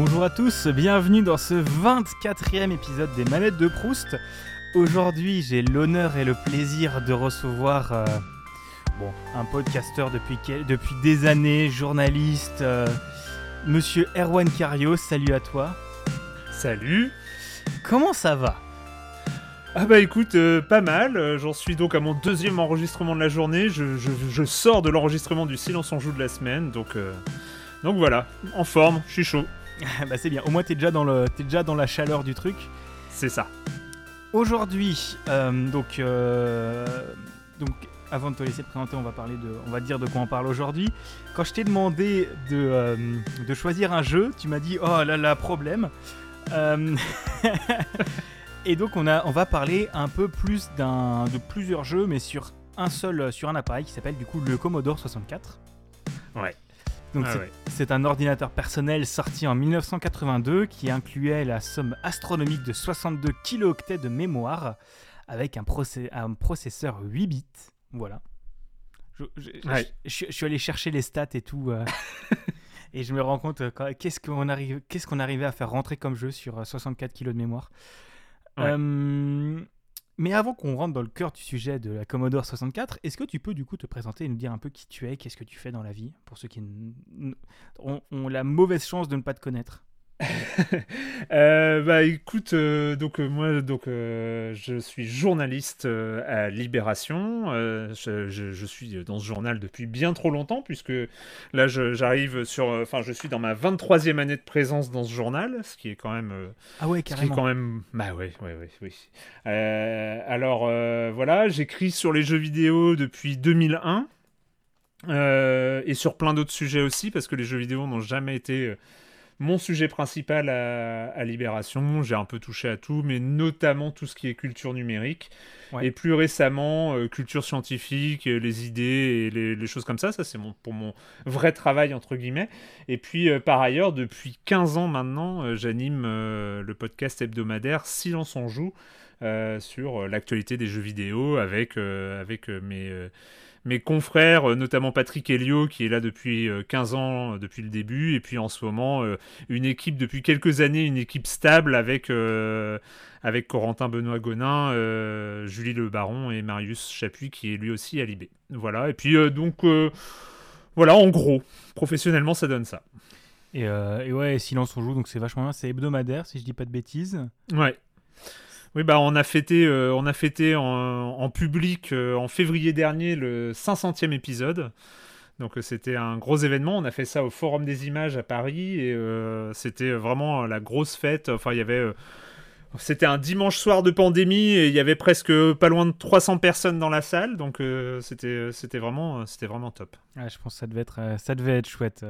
bonjour à tous, bienvenue dans ce 24e épisode des Manettes de Proust. Aujourd'hui, j'ai l'honneur et le plaisir de recevoir euh, bon, un podcasteur depuis, depuis des années, journaliste, euh, monsieur Erwan Cario. Salut à toi. Salut. Comment ça va? Ah bah écoute, euh, pas mal. J'en suis donc à mon deuxième enregistrement de la journée. Je, sors de l'enregistrement du Silence en joue de la semaine, donc donc voilà, en forme, je suis chaud. bah c'est bien, au moins t'es déjà, dans le, es déjà dans la chaleur du truc. C'est ça. Aujourd'hui, euh, donc, euh, donc avant de te laisser te présenter, on va parler de, on va dire de quoi on parle aujourd'hui. Quand je t'ai demandé de, euh, de, choisir un jeu, tu m'as dit oh là là problème. et donc on a, on va parler un peu plus d'un, de plusieurs jeux, mais sur un seul, sur un appareil qui s'appelle du coup le Commodore 64. Ouais. Donc ah c'est un ordinateur personnel sorti en 1982 qui incluait la somme astronomique de 62 kilooctets de mémoire avec un, un processeur 8 bits. Voilà. Je, suis allé chercher les stats et tout. Euh, et je me rends compte euh, qu'est-ce qu'on arrive, qu'est-ce qu'on arrivait à faire rentrer comme jeu sur 64 euh, kilos de mémoire. Mais avant qu'on rentre dans le cœur du sujet de la Commodore 64, est-ce que tu peux du coup te présenter et nous dire un peu qui tu es, qu'est-ce que tu fais dans la vie, pour ceux qui ont, la mauvaise chance de ne pas te connaître? euh, bah écoute, euh, donc euh, moi donc je suis journaliste à Libération. Je, je, suis dans ce journal depuis bien trop longtemps puisque là j'arrive sur, enfin je suis dans ma 23e année de présence dans ce journal, ce qui est quand même ah ouais carrément. Ce qui est quand même bah ouais ouais ouais oui. alors voilà, j'écris sur les jeux vidéo depuis 2001. et sur plein d'autres sujets aussi, parce que les jeux vidéo n'ont jamais été mon sujet principal à, Libération. J'ai un peu touché à tout, mais notamment tout ce qui est culture numérique. Et plus récemment, euh, culture scientifique, euh, les idées et les, choses comme ça. Ça, c'est mon, pour mon vrai travail, entre guillemets. Et puis, euh, par ailleurs, depuis 15 ans maintenant, j'anime le podcast hebdomadaire Silence en joue sur l'actualité des jeux vidéo avec, avec mes mes confrères, euh, notamment Patrick Helio, qui est là depuis 15 euh, ans, euh, depuis le début, et puis en ce moment, une équipe depuis quelques années, une équipe stable avec, avec Corentin Benoît Gonin, Julie Le Baron et Marius Chapuis, qui est lui aussi à Libé. Voilà, et puis donc, voilà, en gros, professionnellement, ça donne ça. Et, et ouais, Silence on joue, donc c'est vachement bien, c'est hebdomadaire, si je dis pas de bêtises. Ouais. Oui, bah on a fêté, euh, on a fêté en, public euh, en février dernier le 500e épisode. Donc euh, c'était un gros événement. On a fait ça au Forum des Images à Paris et c'était vraiment la grosse fête. Enfin, il y avait c'était un dimanche soir de pandémie et il y avait presque pas loin de 300 personnes dans la salle, donc euh, c'était c'était vraiment c'était vraiment top. je pense que ça devait être euh, ça devait être chouette.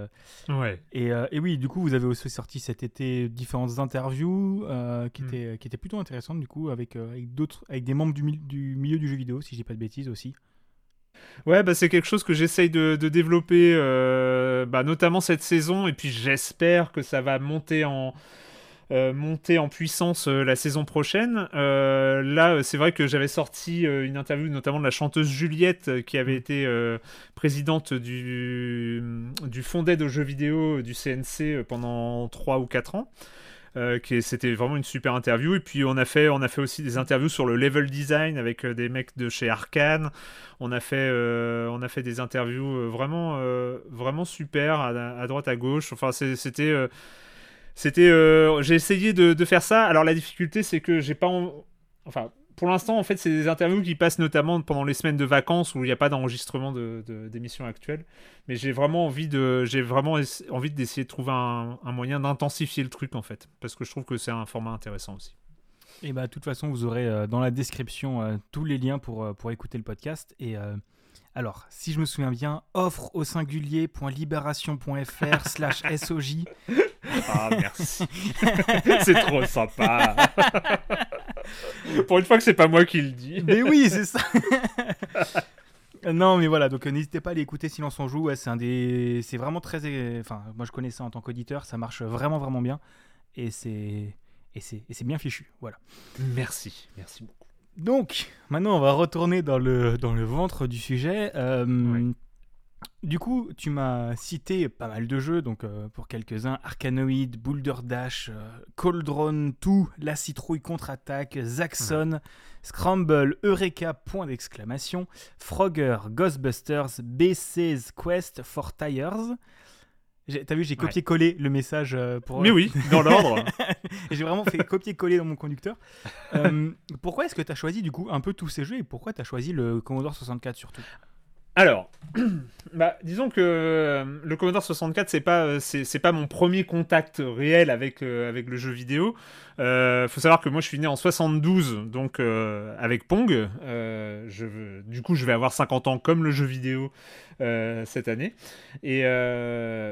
Ouais. Et, et, oui, du coup, vous avez aussi sorti cet été différentes interviews qui hmm. étaient qui étaient plutôt intéressantes du coup avec avec d'autres avec des membres du, du, milieu du jeu vidéo, si je dis pas de bêtises aussi. Ouais, bah c'est quelque chose que j'essaye de, de, développer, bah, notamment cette saison, et puis j'espère que ça va monter en euh, monter en puissance euh, la saison prochaine. Euh, là, c'est vrai que j'avais sorti une interview notamment de la chanteuse Juliette qui avait été présidente du, du fonds d'aide aux jeux vidéo du CNC pendant 3 ou 4 ans. c'était vraiment une super interview et puis on a fait on a fait aussi des interviews sur le level design avec des mecs de chez Arkane on a fait on a fait des interviews vraiment vraiment super à, à, droite à gauche enfin c'était c'était, euh, j'ai essayé de, faire ça. Alors la difficulté, c'est que j'ai pas, enfin, pour l'instant, en fait, c'est des interviews qui passent notamment pendant les semaines de vacances où il n'y a pas d'enregistrement de, d'émissions actuelles. Mais j'ai vraiment envie de, j'ai vraiment envie d'essayer de trouver un, moyen d'intensifier le truc en fait, parce que je trouve que c'est un format intéressant aussi. Et bah, de toute façon, vous aurez euh, dans la description euh, tous les liens pour, pour écouter le podcast et alors, si je me souviens bien, offre au singulier.libération.fr slash SOJ. Ah, merci. c'est trop sympa. Pour une fois que c'est pas moi qui le dis. Mais oui, c'est ça. non, mais voilà, donc euh, n'hésitez pas à aller écouter Silence on joue. c'est un des, c'est vraiment très, enfin, moi je connais ça en tant qu'auditeur, ça marche vraiment vraiment bien, et c'est, et c'est, et c'est bien fichu, voilà. Merci, merci beaucoup. Donc, maintenant, on va retourner dans le, dans le ventre du sujet. Euh, Du coup, tu m'as cité pas mal de jeux, donc euh, pour quelques-uns, Arkanoid, Boulder Dash, euh, Cauldron 2, La Citrouille contre-attaque, Zaxxon, Scramble, Eureka, point d'exclamation, Frogger, Ghostbusters, BC's Quest for Tires. T'as vu, j'ai copié-collé le message euh, pour. Mais oui, dans l'ordre. j'ai vraiment fait copier-coller dans mon conducteur. pourquoi est-ce que tu as choisi du coup un peu tous ces jeux et pourquoi tu as choisi le Commodore 64 surtout? Alors, bah, disons que euh, le Commodore 64, c'est pas, euh, pas mon premier contact réel avec, euh, le jeu vidéo. Il faut savoir que moi, je suis né en 72, donc avec Pong. du coup, je vais avoir 50 ans comme le jeu vidéo cette année. Et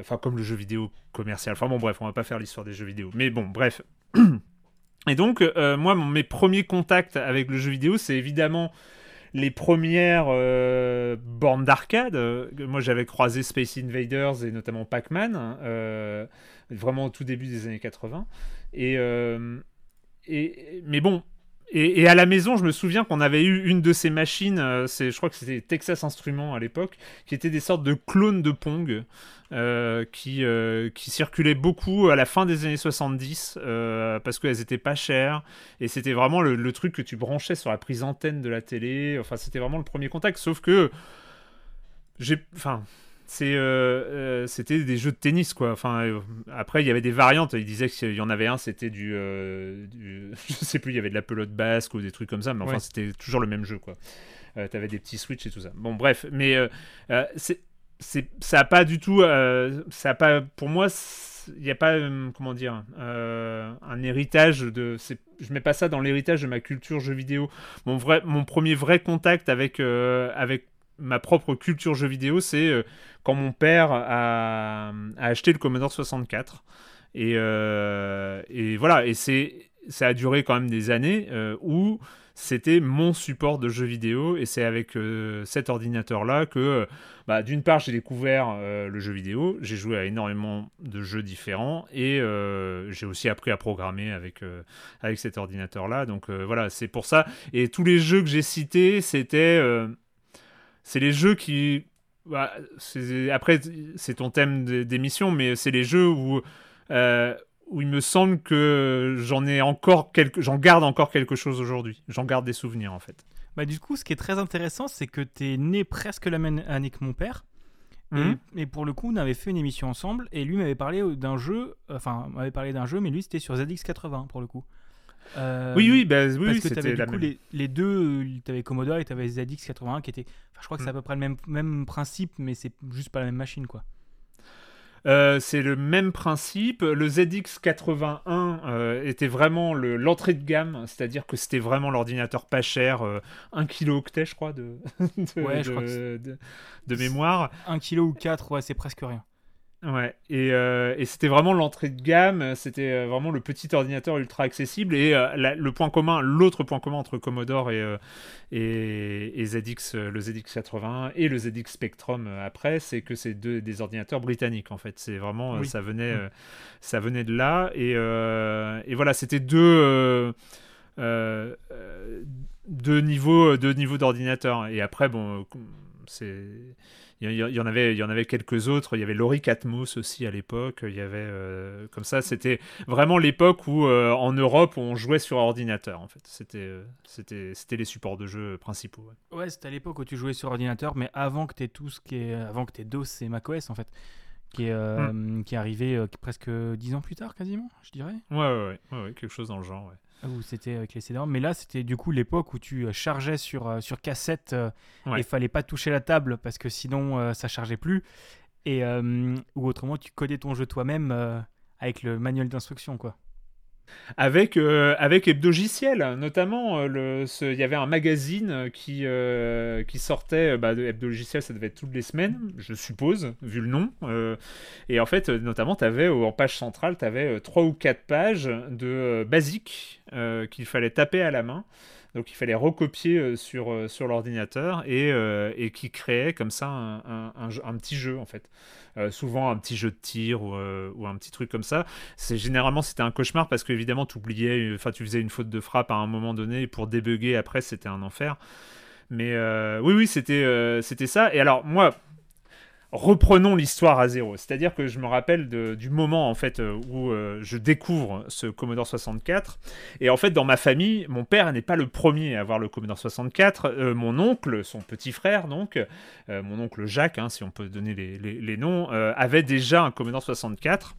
enfin, comme le jeu vidéo commercial. Enfin bon, bref, on va pas faire l'histoire des jeux vidéo. Mais bon, bref. Et donc, moi, mes premiers contacts avec le jeu vidéo, c'est évidemment les premières euh, bornes d'arcade. Euh, moi, j'avais croisé Space Invaders et notamment Pac-Man, hein, euh, vraiment au tout début des années 80. Et, et mais bon, et, à la maison, je me souviens qu'on avait eu une de ces machines, c'est, je crois que c'était Texas Instruments à l'époque, qui étaient des sortes de clones de Pong. Euh, qui, euh, qui circulaient beaucoup à la fin des années 70 euh, parce qu'elles étaient pas chères et c'était vraiment le, truc que tu branchais sur la prise antenne de la télé. Enfin, c'était vraiment le premier contact. Sauf que j'ai, enfin, c'est c'était des jeux de tennis quoi. Enfin après il y avait des variantes. Il disait qu'il y en avait un c'était du, du, je sais plus il y avait de la pelote basque ou des trucs comme ça mais enfin c'était toujours le même jeu quoi. T'avais des petits switches et tout ça. Bon bref mais c'est ça a pas du tout euh, ça a pas pour moi il n'y a pas euh, comment dire euh, un héritage de je mets pas ça dans l'héritage de ma culture jeu vidéo. Mon vrai mon premier vrai contact avec avec ma propre culture jeu vidéo c'est quand mon père a, acheté le Commodore 64 et, et voilà et c'est ça a duré quand même des années où c'était mon support de jeux vidéo. Et c'est avec euh, cet ordinateur là que bah, d'une part j'ai découvert euh, le jeu vidéo, j'ai joué à énormément de jeux différents. Et euh, j'ai aussi appris à programmer avec, avec cet ordinateur là donc voilà c'est pour ça. Et tous les jeux que j'ai cités c'était c'est les jeux qui bah, après c'est ton thème d'émission mais c'est les jeux où où il me semble que j'en ai encore quelque, j'en garde encore quelque chose aujourd'hui. J'en garde des souvenirs en fait. Bah du coup, ce qui est très intéressant, c'est que tu es né presque la même année que mon père. Mhm. Et, pour le coup, on avait fait une émission ensemble et lui m'avait parlé d'un jeu, enfin, m'avait parlé d'un jeu, mais lui c'était sur ZX80 pour le coup. Euh, oui, oui, bah, oui, parce que c'était la coup, les, les, deux, tu avais Commodore et tu avais ZX81 qui était, enfin, je crois que c'est à mhm. peu près le même, même principe, mais c'est juste pas la même machine quoi. Euh, c'est le même principe. Le ZX81 euh, était vraiment l'entrée de gamme, c'est-à-dire que c'était vraiment l'ordinateur pas cher, 1 kilo octet, je crois, de, de, mémoire. 1 kilo ou 4, ouais, c'est presque rien. Ouais, et, euh, et c'était vraiment l'entrée de gamme, c'était euh, vraiment le petit ordinateur ultra accessible. Et euh, le point commun, l'autre point commun entre Commodore et, et, ZX, le ZX81 et le ZX Spectrum après, c'est que c'est deux, des ordinateurs britanniques en fait. C'est vraiment, ça, venait, mm. ça venait de là. Et, et voilà, c'était deux. deux niveaux deux niveaux d'ordinateur et après bon c'est il y, en avait, il y en avait quelques autres. Il y avait Laurie Atmos aussi à l'époque. Il y avait euh, comme ça. C'était vraiment l'époque où euh, en Europe on jouait sur ordinateur. En fait, c'était, euh, c'était, c'était les supports de jeu principaux. Ouais, c'était à l'époque où tu jouais sur ordinateur, mais avant que tu tout ce qui est, avant que DOS et macOS en fait qui est, hmm. qui est arrivé presque dix ans plus tard, quasiment, je dirais. Ouais, ouais, ouais, ouais, quelque chose dans le genre, ouais. Où c'était avec les cd Mais là, c'était du coup l'époque où tu euh, chargeais sur, euh, sur cassette euh, et il fallait pas toucher la table parce que sinon ça chargeait plus. Et, ou autrement, tu codais ton jeu toi-même avec le manuel d'instruction, quoi avec, euh, avec Hebdogiciel, notamment. Euh, il y avait un magazine qui, euh, qui sortait, bah, Hebdogiciel, ça devait être toutes les semaines, je suppose, vu le nom. et en fait, notamment, tu avais, en page centrale, tu avais trois ou quatre pages de basiques qu'il fallait taper à la main. Donc il fallait recopier sur, sur l'ordinateur et, et qui créait comme ça un, un, petit jeu en fait. Euh, souvent un petit jeu de tir euh, ou, un petit truc comme ça. C'est généralement c'était un cauchemar parce que évidemment tu oubliais, enfin tu faisais une faute de frappe à un moment donné pour débugger après c'était un enfer. Mais euh, oui oui c'était c'était ça. Et alors moi reprenons l'histoire à zéro. C'est-à-dire que je me rappelle du moment en fait euh, où euh, je découvre ce Commodore 64. Et en fait, dans ma famille, mon père n'est pas le premier à avoir le Commodore 64. Euh, mon oncle, son petit frère, donc, mon oncle Jacques, hein, si on peut donner les, noms, avait déjà un Commodore 64.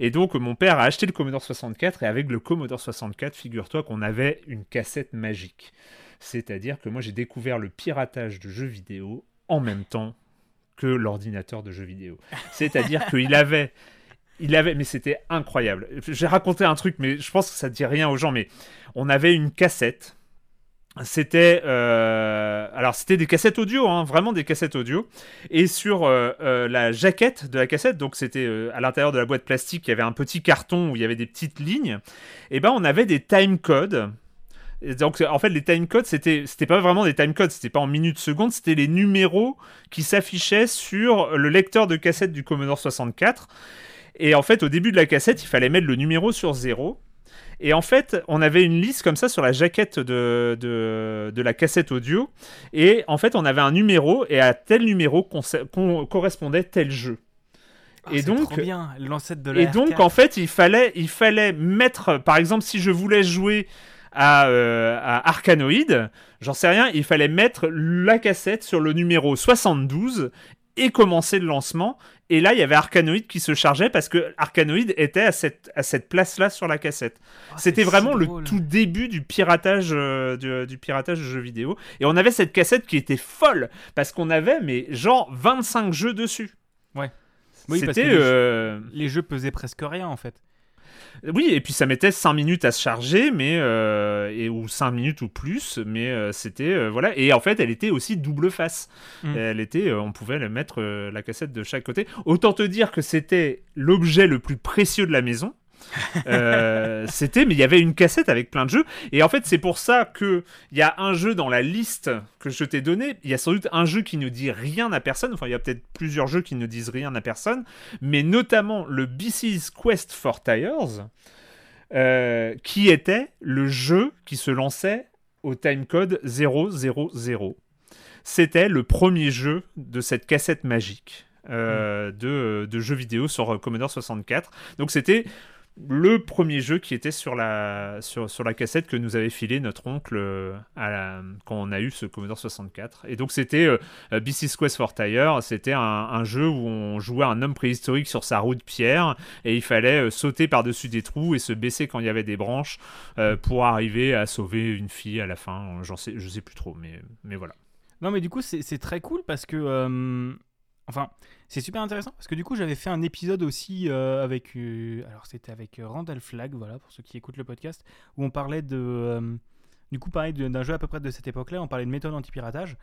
Et donc, mon père a acheté le Commodore 64. Et avec le Commodore 64, figure-toi qu'on avait une cassette magique. C'est-à-dire que moi, j'ai découvert le piratage de jeux vidéo en même temps que l'ordinateur de jeux vidéo. C'est-à-dire qu'il avait, il avait, mais c'était incroyable. J'ai raconté un truc, mais je pense que ça ne dit rien aux gens, mais on avait une cassette. C'était euh, alors c'était des cassettes audio, hein, vraiment des cassettes audio. Et sur euh, euh, la jaquette de la cassette, donc c'était à l'intérieur de la boîte plastique, il y avait un petit carton où il y avait des petites lignes. Et ben on avait des time codes donc en fait les timecodes c'était c'était pas vraiment des timecodes, c'était pas en minutes secondes, c'était les numéros qui s'affichaient sur le lecteur de cassette du Commodore 64. Et en fait au début de la cassette, il fallait mettre le numéro sur 0. Et en fait, on avait une liste comme ça sur la jaquette de, de, la cassette audio. Et en fait, on avait un numéro, et à tel numéro correspondait tel jeu. Ah, et donc, bien, l'ancêtre de Et donc, en fait, il fallait, il fallait mettre, par exemple, si je voulais jouer euh, à, Arcanoid, j'en sais rien, il fallait mettre la cassette sur le numéro 72 et commencer le lancement. Et là, il y avait Arcanoid qui se chargeait parce que Arcanoid était à cette, à cette place-là sur la cassette. Ah, C'était vraiment le tout début du piratage, euh, du, piratage de jeux vidéo. Et on avait cette cassette qui était folle parce qu'on avait, mais genre 25 jeux dessus. Ouais. Oui, que euh, les jeux pesaient presque rien en fait. Oui, et puis ça mettait 5 minutes à se charger, mais euh, et, ou 5 minutes ou plus, mais euh, c'était euh, voilà. Et en fait, elle était aussi double face. Mm. Elle était, on pouvait mettre la cassette de chaque côté. Autant te dire que c'était l'objet le plus précieux de la maison. Euh, c'était, mais il y avait une cassette avec plein de jeux. Et en fait, c'est pour ça que il y a un jeu dans la liste que je t'ai donné. Il y a sans doute un jeu qui ne dit rien à personne. Enfin, il y a peut-être plusieurs jeux qui ne disent rien à personne, mais notamment le BC's Quest for Tires, euh, qui était le jeu qui se lançait au timecode 000. C'était le premier jeu de cette cassette magique. Euh, de, de, jeux vidéo sur Commodore 64. Donc c'était le premier jeu qui était sur la, sur, sur la cassette que nous avait filé notre oncle euh, quand on a eu ce Commodore 64. Et donc c'était euh, euh Quest for Tire, c'était un, jeu où on jouait un homme préhistorique sur sa roue de pierre et il fallait sauter par-dessus des trous et se baisser quand il y avait des branches pour arriver à sauver une fille à la fin. J'en sais, je sais plus trop, mais, mais voilà. Non mais du coup c'est très cool parce que... Enfin, c'est super intéressant parce que du coup, j'avais fait un épisode aussi euh, avec. Euh, alors, c'était avec euh, Randall Flag, voilà, pour ceux qui écoutent le podcast, où on parlait de. du coup, pareil, d'un jeu à peu près de cette époque-là, on parlait de méthode anti-piratage.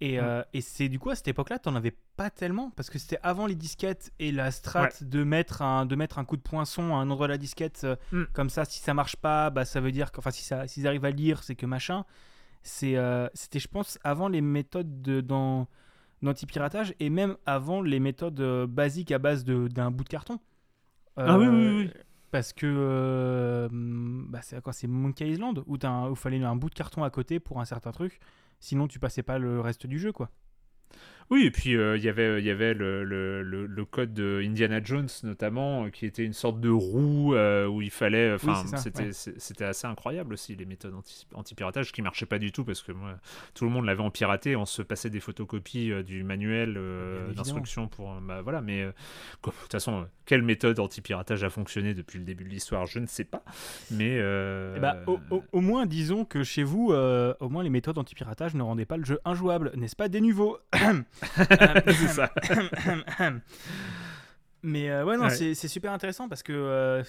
Et, et c'est du coup, à cette époque-là, t'en avais pas tellement parce que c'était avant les disquettes et la strat de, mettre un, de mettre un coup de poinçon à un endroit de la disquette. Mm. Comme ça, si ça marche pas, bah, ça veut dire que. Enfin, si ça, s'ils arrivent à lire, c'est que machin. C'était, je pense, avant les méthodes de, dans d'anti-piratage et même avant les méthodes euh, basiques à base d'un bout de carton. ah oui, oui, oui. Euh, parce que euh, bah c'est quoi C'est Monkey Island où il fallait un bout de carton à côté pour un certain truc. Sinon, tu passais pas le reste du jeu, quoi. Oui, et puis euh, il y avait, y avait le, le, le, code de Indiana Jones notamment, euh, qui était une sorte de roue euh, où il fallait. Enfin, c'était assez incroyable aussi les méthodes anti-piratage qui marchaient pas du tout parce que moi, tout le monde l'avait en piraté, on se passait des photocopies du manuel d'instruction pour. Bah, voilà, mais de toute façon, quelle méthode anti-piratage a fonctionné depuis le début de l'histoire, je ne sais pas. Mais. Eh bah, au, au, moins, disons que chez vous, au moins les méthodes anti-piratage ne rendaient pas le jeu injouable, n'est-ce pas, des nouveaux c'est ça. Mais euh, ouais, non, c'est super intéressant parce que euh,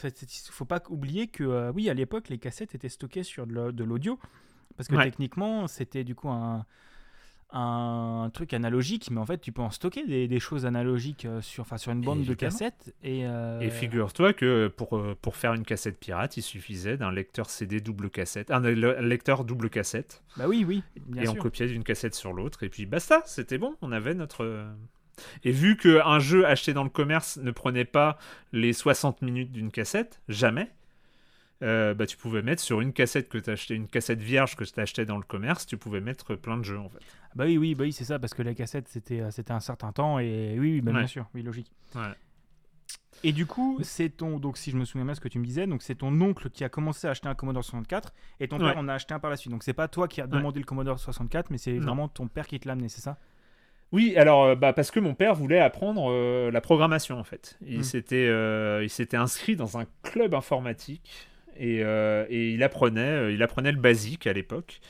faut pas oublier que, euh, oui, à l'époque, les cassettes étaient stockées sur de l'audio. Parce que techniquement, c'était du coup un, un truc analogique, mais en fait, tu peux en stocker des, choses analogiques euh, sur, sur une bande de cassettes. Et, euh, et figure-toi que pour, euh, pour faire une cassette pirate, il suffisait d'un lecteur CD double cassette, un lecteur double cassette. Bah oui, oui. et on copiait d'une cassette sur l'autre, et puis basta, c'était bon, on avait notre. Et vu qu'un jeu acheté dans le commerce ne prenait pas les 60 minutes d'une cassette, jamais, bah, tu pouvais mettre sur une cassette que tu achetais, une cassette vierge que tu achetais dans le commerce, tu pouvais mettre plein de jeux en fait. Bah oui, oui, bah oui c'est ça, parce que la cassette c'était, c'était un certain temps, et oui, bah, bien sûr, oui, logique. Ouais. Et du coup, c'est ton, donc si je me souviens bien ce que tu me disais, donc c'est ton oncle qui a commencé à acheter un Commodore 64 et ton père en a acheté un par la suite. Donc c'est pas toi qui as demandé le Commodore 64, mais c'est vraiment ton père qui te l'a amené, c'est ça? Oui, alors euh, bah, parce que mon père voulait apprendre euh, la programmation en fait. Il hmm. s'était euh, il s'était inscrit dans un club informatique et, et il apprenait il apprenait le basique à l'époque.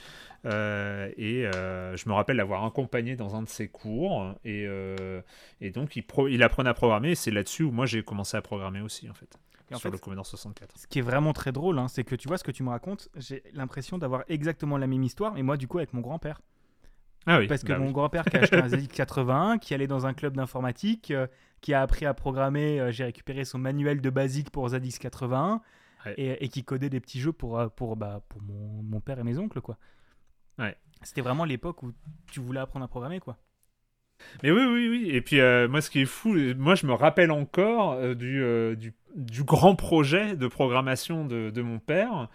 Euh, et euh, je me rappelle l'avoir accompagné dans un de ses cours. Et, euh, et donc, il, il, apprenait à programmer. Et c'est là-dessus où moi, j'ai commencé à programmer aussi, en fait. sur le Commodore 64. Ce qui est vraiment très drôle, hein, c'est que tu vois ce que tu me racontes, j'ai l'impression d'avoir exactement la même histoire, mais moi, du coup, avec mon grand-père. Ah oui, Parce que bah mon grand-père qui a acheté un ZX81, qui allait dans un club d'informatique, qui a appris à programmer, j'ai récupéré son manuel de basique pour ZX81, et, et, qui codait des petits jeux pour, pour, bah, pour mon, mon père et mes oncles, quoi. Ouais. C'était vraiment l'époque où tu voulais apprendre à programmer, quoi. Mais oui, oui, oui. Et puis, euh, moi, ce qui est fou, moi, je me rappelle encore euh, du, euh, du, du, grand projet de programmation de, de mon père.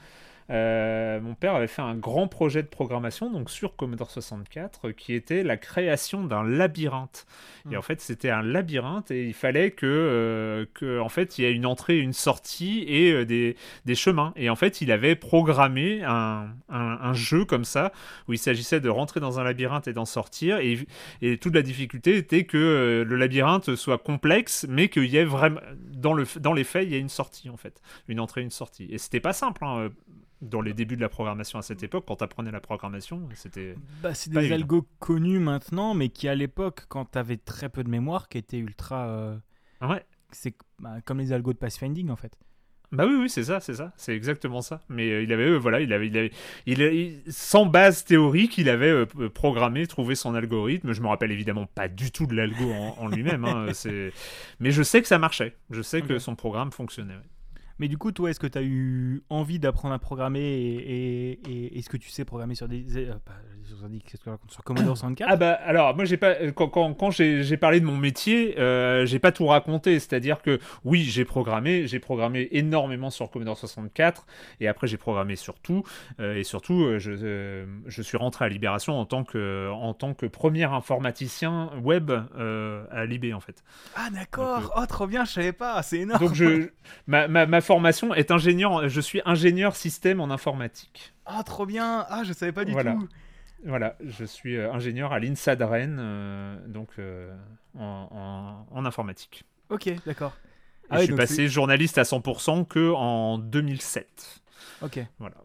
Euh, mon père avait fait un grand projet de programmation donc sur Commodore 64 qui était la création d'un labyrinthe. Et hmm. en fait, c'était un labyrinthe et il fallait que, euh, que en fait, il y ait une entrée, une sortie et euh, des, des, chemins. Et en fait, il avait programmé un, un, jeu comme ça où il s'agissait de rentrer dans un labyrinthe et d'en sortir. Et, et, toute la difficulté était que le labyrinthe soit complexe, mais qu'il y ait vraiment dans, le, dans les faits, il y ait une sortie en fait, une entrée, une sortie. Et c'était pas simple. Hein dans les débuts de la programmation à cette époque, quand tu apprenais la programmation, c'était. Bah, c'est des algos connus maintenant, mais qui à l'époque, quand tu avais très peu de mémoire, qui étaient ultra. Euh, ouais. C'est bah, comme les algos de pathfinding en fait. Bah oui, oui, c'est ça, c'est ça, c'est exactement ça. Mais euh, il avait, euh, voilà, il avait, il avait, il, sans base théorique, il avait programmé, trouvé son algorithme. Je me rappelle évidemment pas du tout de l'algo en, lui-même, hein, mais je sais que ça marchait. Je sais que son programme fonctionnait. Mais du coup, toi, est-ce que tu as eu envie d'apprendre à programmer et, et, est-ce que tu sais programmer sur des. Euh, sur Commodore 64 Ah bah alors, moi, j'ai pas. Quand, quand, quand j'ai parlé de mon métier, euh, j'ai pas tout raconté. C'est-à-dire que oui, j'ai programmé. J'ai programmé énormément sur Commodore 64 et après, j'ai programmé sur tout. Euh, et surtout, euh, je, je suis rentré à Libération en tant que, en tant que premier informaticien web à Libé, en fait. Ah d'accord Oh, trop bien, je savais pas. C'est énorme. Donc, je, ma, ma, ma formation est ingénieur. Je suis ingénieur système en informatique. Ah, trop bien. Ah, je savais pas du tout. Voilà, je suis euh, ingénieur à l'INSA de Rennes, euh, donc euh, en, informatique. Ok, d'accord. Ah je suis passé journaliste à 100% que en 2007. Ok. Voilà.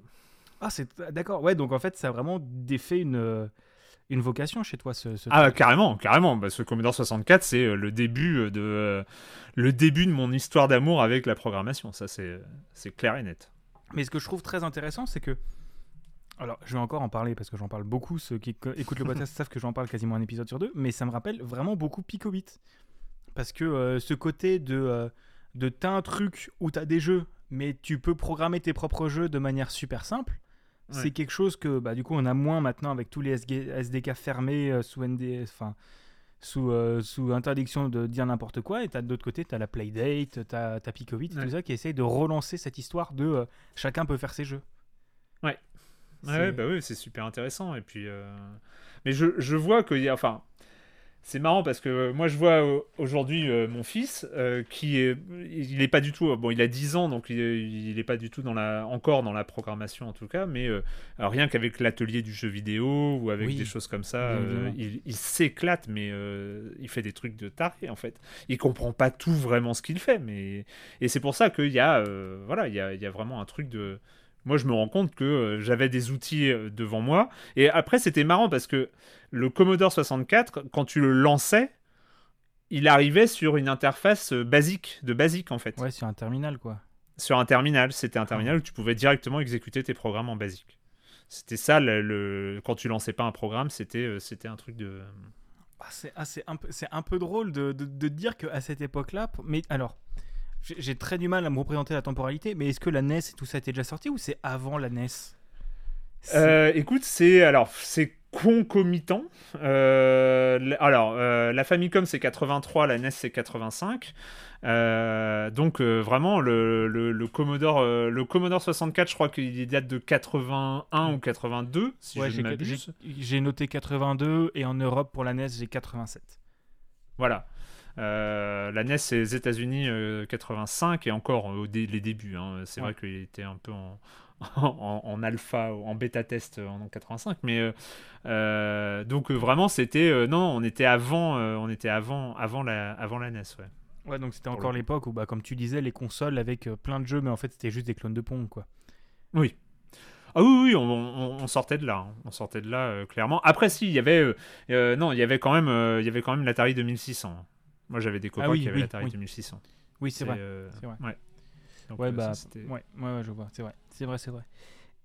Ah, c'est d'accord. Ouais, donc en fait, ça a vraiment défait une une vocation chez toi ce, ah carrément carrément bah, ce Commodore 64 c'est le début de le début de mon histoire d'amour avec la programmation ça c'est c'est clair et net mais ce que je trouve très intéressant c'est que alors, je vais encore en parler parce que j'en parle beaucoup. Ceux qui écoutent le podcast savent que j'en parle quasiment un épisode sur deux, mais ça me rappelle vraiment beaucoup Picobit. Parce que euh, ce côté de, euh, de t'as un truc où t'as des jeux, mais tu peux programmer tes propres jeux de manière super simple, c'est quelque chose que bah, du coup on a moins maintenant avec tous les SDK fermés euh, sous ND, enfin sous, sous interdiction de dire n'importe quoi. Et t'as de l'autre côté, t'as la Playdate, t'as as Picobit, tout ça qui essaye de relancer cette histoire de chacun peut faire ses jeux. Ouais. Ouais, bah oui, c'est super intéressant. Et puis, euh, mais je, je vois qu'il y a, enfin, c'est marrant parce que moi je vois euh, aujourd'hui euh, mon fils qui est, il n'est pas du tout, bon, il a 10 ans donc il n'est pas du tout dans la, encore dans la programmation en tout cas, mais rien qu'avec l'atelier du jeu vidéo ou avec des choses comme ça, il, il s'éclate, mais il fait des trucs de taré en fait. Il comprend pas tout vraiment ce qu'il fait, mais et c'est pour ça qu'il y a, voilà, il y a, il y a vraiment un truc de moi, je me rends compte que euh, j'avais des outils euh, devant moi. Et après, c'était marrant parce que le Commodore 64, quand tu le lançais, il arrivait sur une interface euh, basique, de basique en fait. Ouais, sur un terminal quoi. Sur un terminal, c'était un terminal où tu pouvais directement exécuter tes programmes en basique. C'était ça, le, quand tu lançais pas un programme, c'était c'était un truc de. Ah, c'est ah, un, peu, un peu drôle de, de, de dire qu'à cette époque-là, mais alors, j'ai très du mal à me représenter la temporalité, mais est-ce que la NES et tout ça était déjà sorti ou c'est avant la NES euh, Écoute, c'est alors c'est concomitants. alors, la Famicom c'est 83, la NES c'est 85. donc vraiment le, Commodore le Commodore 64 je crois qu'il date de 81 ou 82 si ouais, j'ai noté 82 et en Europe pour la NES j'ai 87 voilà euh, la NES, c'est les États-Unis 85 euh, et encore au les débuts. Hein. C'est vrai qu'il était un peu en, en, alpha, en bêta test en 85, mais euh, donc vraiment c'était non, on était avant, on était avant, avant la, avant la NES, ouais. Ouais, donc c'était encore l'époque où, bah, comme tu disais, les consoles avec plein de jeux, mais en fait c'était juste des clones de Pong, quoi. Oui, ah oui, oui, on, sortait de là. Hein. On sortait de là, clairement. Après, si, il y avait... non, il y avait quand même, il y avait quand même l'Atari 2600. Moi, j'avais des copains ah qui avaient l'Atari 2600. Oui, c'est vrai. Euh, vrai. Ouais. ouais, euh, bah, ouais, ouais, je vois. C'est vrai. C'est vrai, c'est vrai.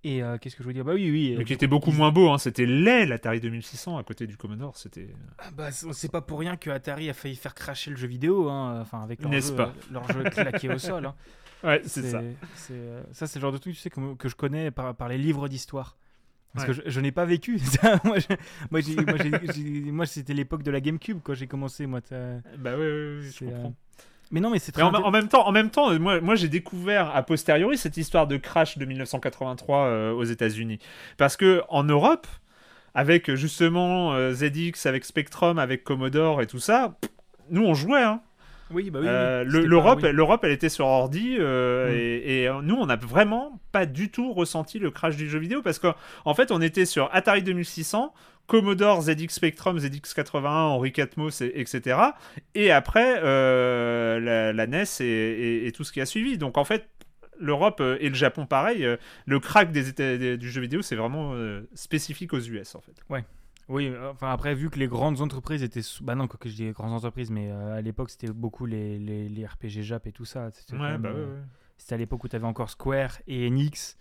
Et euh, qu'est-ce que je veux dire? Bah oui, oui. Mais qui était beaucoup moins beau. Hein. C'était laid l'Atari 2600 à côté du Commodore. C'était. Ah bah c'est pas pour rien que Atari a failli faire cracher le jeu vidéo. Hein. Enfin avec leur jeu, pas leur jeu claqué au sol. Hein. Ouais, c'est ça. ça c'est le genre de truc tu sais que, que je connais par, par les livres d'histoire. Parce que je, n'ai pas vécu. moi, moi, c'était l'époque de la GameCube quand j'ai commencé. Moi, bah oui, oui, je comprends. Euh, mais non, mais c'est très. En, même temps, en même temps, moi, moi j'ai découvert a posteriori cette histoire de crash de 1983 euh, aux États-Unis, parce que en Europe, avec justement euh, ZX, avec Spectrum, avec Commodore et tout ça, nous on jouait. Hein. Oui, bah oui. Euh, L'Europe, l'Europe, elle était sur ordi euh, mm. et, euh, nous, on n'a vraiment pas du tout ressenti le crash du jeu vidéo parce qu'en fait, on était sur Atari 2600, Commodore ZX Spectrum, ZX81, Henri Catmos, etc. Et après, la, NES et, tout ce qui a suivi. Donc en fait, l'Europe et le Japon, pareil, le crack des, du jeu vidéo, c'est vraiment spécifique aux US en fait. Ouais. Oui, euh, enfin après, vu que les grandes entreprises étaient. Bah non, quoi que je dis grandes entreprises, mais euh, à l'époque, c'était beaucoup les, les, les, RPG Jap et tout ça. C'était ouais, bah euh, à l'époque où tu avais encore Square et Enix,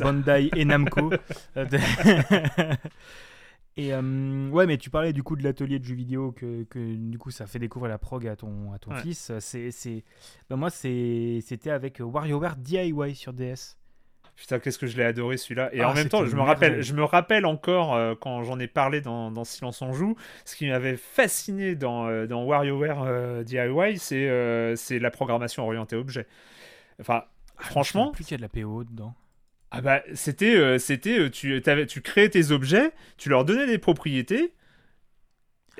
Bandai et Namco. et ouais, mais tu parlais du coup de l'atelier de jeux vidéo que, que, du coup ça fait découvrir la prog à ton, à ton fils. C'est, bah moi, c'était avec WarioWare DIY sur DS. Putain, qu'est-ce que je l'ai adoré celui-là. Et ah, en même temps, je me, rappelle, je me rappelle encore euh, quand j'en ai parlé dans, dans, Silence on Joue, ce qui m'avait fasciné dans, euh, dans WarioWare euh, DIY, c'est c'est la programmation orientée objet. Enfin, ah, franchement. Plus qu'il y a de la PO dedans. Ah bah, c'était. c'était tu, tu créais tes objets, tu leur donnais des propriétés.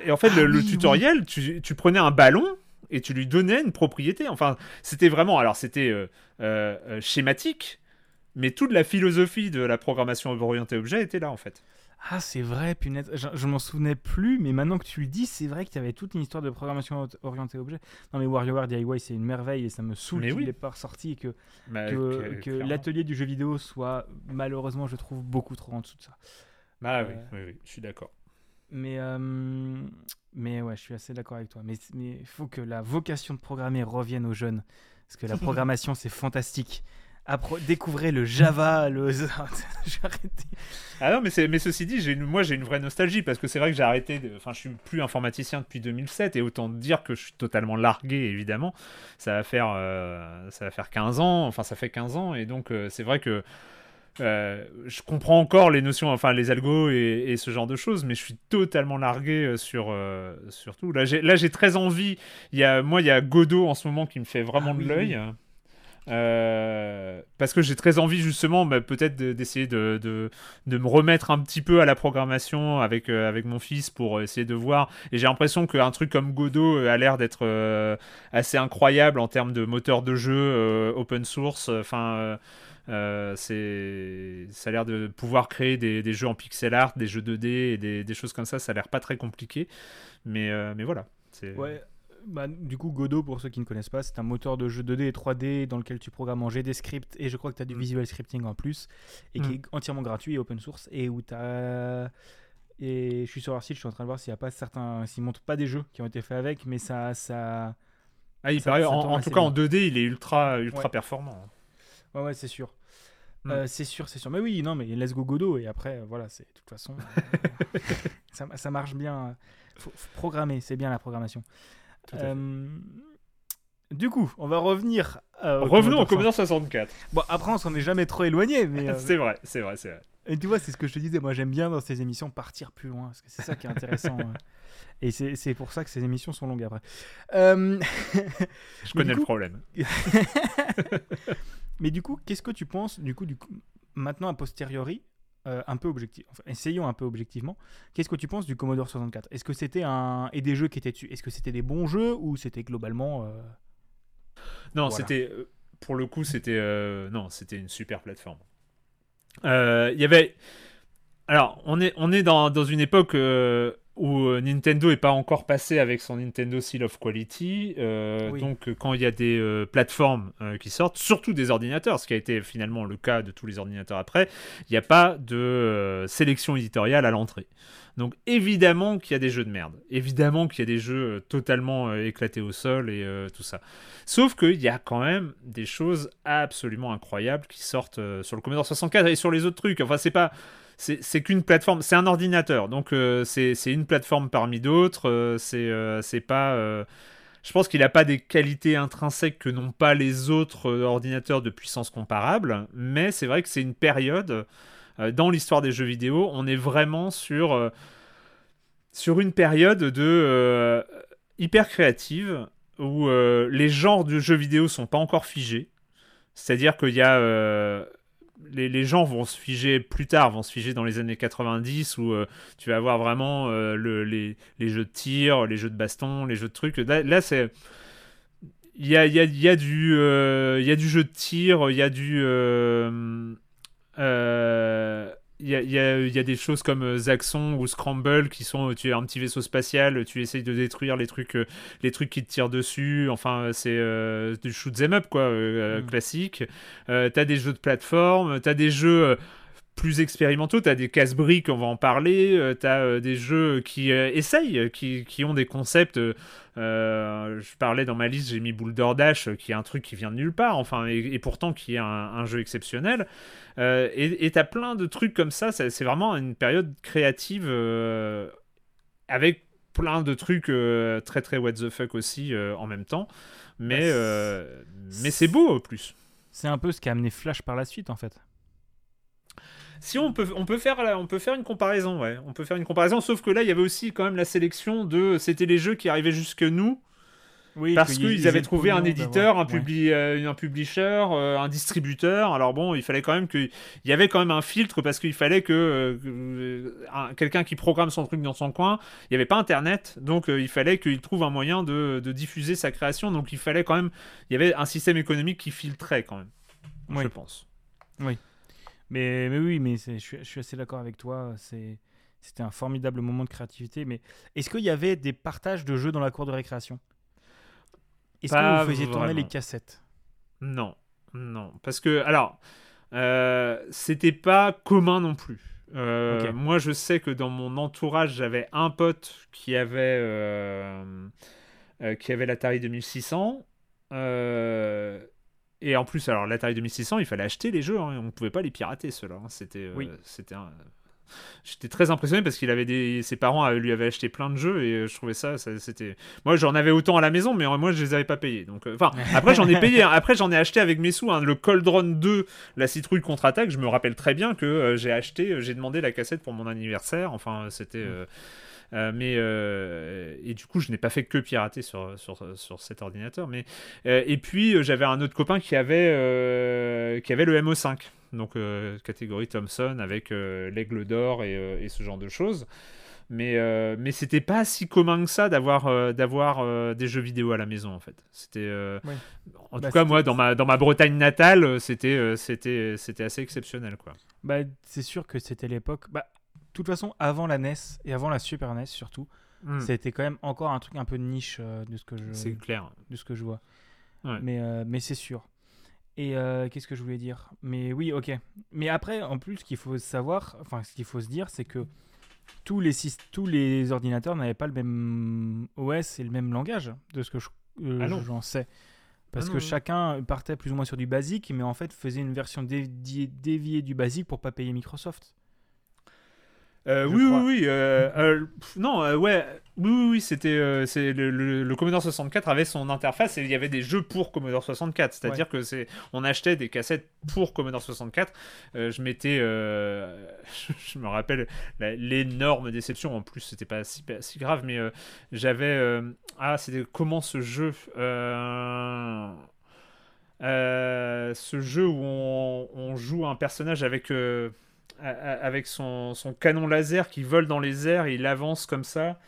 Et en fait, ah le, tutoriel, tu, tu prenais un ballon et tu lui donnais une propriété. Enfin, c'était vraiment. Alors, c'était schématique mais toute la philosophie de la programmation orientée objet était là en fait. Ah, c'est vrai, punaise. Je, je m'en souvenais plus, mais maintenant que tu le dis, c'est vrai qu'il y avait toute une histoire de programmation orientée objet. Non, mais WarioWare DIY, c'est une merveille et ça me saoule qu'il n'ait pas ressorti et que, bah, que, l'atelier du jeu vidéo soit malheureusement, je trouve, beaucoup trop en dessous de ça. Bah oui, oui, oui, je suis d'accord. Mais, euh, mais ouais, je suis assez d'accord avec toi. Mais il faut que la vocation de programmer revienne aux jeunes. Parce que la programmation, c'est fantastique découvrez le Java, le. j'ai arrêté. Ah non, mais, c'est, mais ceci dit, j'ai moi j'ai une vraie nostalgie parce que c'est vrai que j'ai arrêté. Enfin, je suis plus informaticien depuis 2007 et autant dire que je suis totalement largué, évidemment. Ça va faire, euh, ça va faire 15 ans, enfin, ça fait 15 ans et donc euh, c'est vrai que. Euh, je comprends encore les notions, enfin les algos et, ce genre de choses, mais je suis totalement largué sur, sur tout. Là, j'ai, là, j'ai très envie. Il y a, moi, il y a Godot en ce moment qui me fait vraiment ah de l'œil. Euh, parce que j'ai très envie justement bah, peut-être d'essayer de, me remettre un petit peu à la programmation avec, euh, avec mon fils pour essayer de voir. Et j'ai l'impression qu'un truc comme Godot euh, a l'air d'être assez incroyable en termes de moteur de jeu open source. Enfin, ça a l'air de pouvoir créer des, jeux en pixel art, des jeux 2D et des, des choses comme ça. Ça a l'air pas très compliqué. Mais, mais voilà. Ouais, bah, du coup, Godot, pour ceux qui ne connaissent pas, c'est un moteur de jeu 2D et 3D dans lequel tu programmes en GDScript et je crois que tu as du mm. visual scripting en plus et qui mm. est entièrement gratuit et open source et où tu as. Et je suis sur leur site, je suis en train de voir s'il n'y a pas certains. S'ils montrent pas des jeux qui ont été faits avec, mais ça. ça ah, il paraît, en, tout cas, en 2D, il est ultra, ultra performant. Ouais, ouais, c'est sûr. Mm. Euh, c'est sûr, c'est sûr. Mais oui, non, mais let's go Godot. Et après, voilà, c'est de toute façon, ça, ça, marche bien. Faut, faut programmer, c'est bien la programmation. Euh, du coup, on va revenir. Euh, Revenons au Commodore 64. Bon, après, on s'en est jamais trop éloigné, mais. c'est vrai, c'est vrai, c'est vrai. Et tu vois, c'est ce que je te disais. Moi, j'aime bien dans ces émissions partir plus loin, parce que c'est ça qui est intéressant. hein. Et c'est c'est pour ça que ces émissions sont longues après. Euh, Je connais coup- le problème. Mais du coup, qu'est-ce que tu penses, du coup, du coup maintenant a posteriori, euh, un peu objectif, enfin, essayons un peu objectivement, qu'est-ce que tu penses du Commodore 64 Est-ce que c'était un. Et des jeux qui étaient dessus, est-ce que c'était des bons jeux ou c'était globalement. euh, Non, Voilà. c'était euh, pour le coup, c'était euh, non, c'était une super plateforme. Il y avait, alors on est on est dans, dans une époque où euh, Nintendo est pas encore passé avec son Nintendo Seal of Quality. euh, Oui. Donc euh, quand il y a des euh, plateformes euh, qui sortent, surtout des ordinateurs, ce qui a été finalement le cas de tous les ordinateurs après, il n'y a pas de sélection éditoriale à l'entrée. Donc évidemment qu'il y a des jeux de merde, évidemment qu'il y a des jeux totalement éclatés au sol et tout ça. Sauf qu'il y a quand même des choses absolument incroyables qui sortent sur le Commodore 64 et sur les autres trucs. Enfin, c'est pas. C'est qu'une plateforme, c'est un ordinateur, donc euh, c'est une plateforme parmi d'autres. euh, c'est euh, pas. euh, je pense qu'il n'a pas des qualités intrinsèques que n'ont pas les autres euh, ordinateurs de puissance comparable, mais c'est vrai que c'est une période dans l'histoire des jeux vidéo. On est vraiment sur sur une période de hyper créative où les genres de jeux vidéo sont pas encore figés. C'est-à-dire qu'il y a les, gens vont se figer plus tard, vont se figer dans les années 90 où euh, tu vas avoir vraiment euh, le- les, jeux de tir, les jeux de baston, les jeux de trucs. Là, c'est il y a, du, euh, y a du jeu de tir, il y a du il y, a, il y a- il y a des choses comme euh, Zaxxon ou Scramble qui sont tu es un petit vaisseau spatial, tu essayes de détruire les trucs euh, les trucs qui te tirent dessus, enfin c'est euh, du shoot 'em up quoi, euh, Mm. classique. Euh, t'as des jeux de plateforme, t'as des jeux euh, plus expérimentaux, t'as des casse-briques, on va en parler, euh, t'as euh, des jeux qui euh, essayent, qui, qui ont des concepts. euh, je parlais dans ma liste, j'ai mis Boulder Dash, qui est un truc qui vient de nulle part, enfin, et, et pourtant qui est un, un jeu exceptionnel. Euh, et et t'as plein de trucs comme ça, c'est vraiment une période créative euh, avec plein de trucs très très what the fuck aussi en même temps. Mais, Bah, mais c'est beau au plus. C'est un peu ce qui a amené Flash par la suite, en fait. Si on peut, on peut faire, on peut faire une comparaison, ouais. On peut faire une comparaison, sauf que là, il y avait aussi quand même la sélection de, c'était les jeux qui arrivaient jusque nous Oui, parce qu'il qu'ils ils avaient trouvé un éditeur, un, ouais. publi- euh, un publisher, euh, un distributeur. Alors bon, il fallait quand même que, il y avait quand même un filtre parce qu'il fallait que, euh, que, un- quelqu'un qui programme son truc dans son coin, il n'y avait pas Internet, donc euh, il fallait qu'il trouve un moyen de, de diffuser sa création. Donc il fallait quand même, il y avait un système économique qui filtrait quand même, Oui. je pense. Mais, mais oui, mais je suis, je suis assez d'accord avec toi. C'est, c'était un formidable moment de créativité. Mais est-ce qu'il y avait des partages de jeux dans la cour de récréation? Est-ce que vous faisiez tourner vraiment. les cassettes? Non, non, parce que alors, euh, c'était pas commun non plus. Euh. Moi, je sais que dans mon entourage, j'avais un pote qui avait euh, euh, qui avait l'Atari 2600. Et en plus, alors l'Atari 2600, il fallait acheter les jeux, hein, on ne pouvait pas les pirater ceux-là. hein. C'était, euh, Oui. c'était un- J'étais très impressionné parce qu'il avait des, ses parents euh, lui avaient acheté plein de jeux et euh, je trouvais ça, ça- c'était. Moi, j'en avais autant à la maison, mais moi, je les avais pas payés. Donc, euh, enfin, après, j'en ai payé. hein. Après, j'en ai acheté avec mes sous. hein. Le Coldron 2, la citrouille contre-attaque. Je me rappelle très bien que euh, j'ai acheté, j'ai demandé la cassette pour mon anniversaire. Enfin, c'était. euh, mais euh, et du coup, je n'ai pas fait que pirater sur, sur, sur cet ordinateur. Mais euh, et puis euh, j'avais un autre copain qui avait euh, qui avait le MO5, donc euh, catégorie Thomson avec euh, l'aigle d'or et, euh, et ce genre de choses. Mais euh, mais c'était pas si commun que ça d'avoir euh, d'avoir euh, des jeux vidéo à la maison en fait. C'était euh, en Bah, tout cas moi dans ma dans ma Bretagne natale, euh, c'était euh, c'était c'était assez exceptionnel quoi. bah, C'est sûr que c'était l'époque. Bah, toute façon, avant la NES et avant la Super NES surtout, Hmm. c'était quand même encore un truc un peu de niche euh, de, ce que je, C'est clair. de ce que je vois. Ouais. Mais, euh, mais c'est sûr. Et euh, qu'est-ce que je voulais dire? Mais oui, ok. Mais après, en plus, ce qu'il faut savoir, enfin, ce qu'il faut se dire, c'est que tous les, tous les ordinateurs n'avaient pas le même OS et le même langage, de ce que je- Ah j'en sais. Parce Ah que chacun partait plus ou moins sur du basique, mais en fait faisait une version déviée du basique pour pas payer Microsoft. Euh, oui, oui, oui, euh, euh, non, ouais, oui, oui, oui c'était, c'est le, Commodore 64 avait son interface et il y avait des jeux pour Commodore 64, c'est-à-dire que c'est, on achetait des cassettes pour Commodore 64. je m'étais, je me rappelle l'énorme déception. En plus, c'était pas si, si, grave, mais j'avais, ah, c'était comment ce jeu. ce jeu où on, on, joue un personnage avec avec son, son, canon laser qui vole dans les airs et il avance comme ça.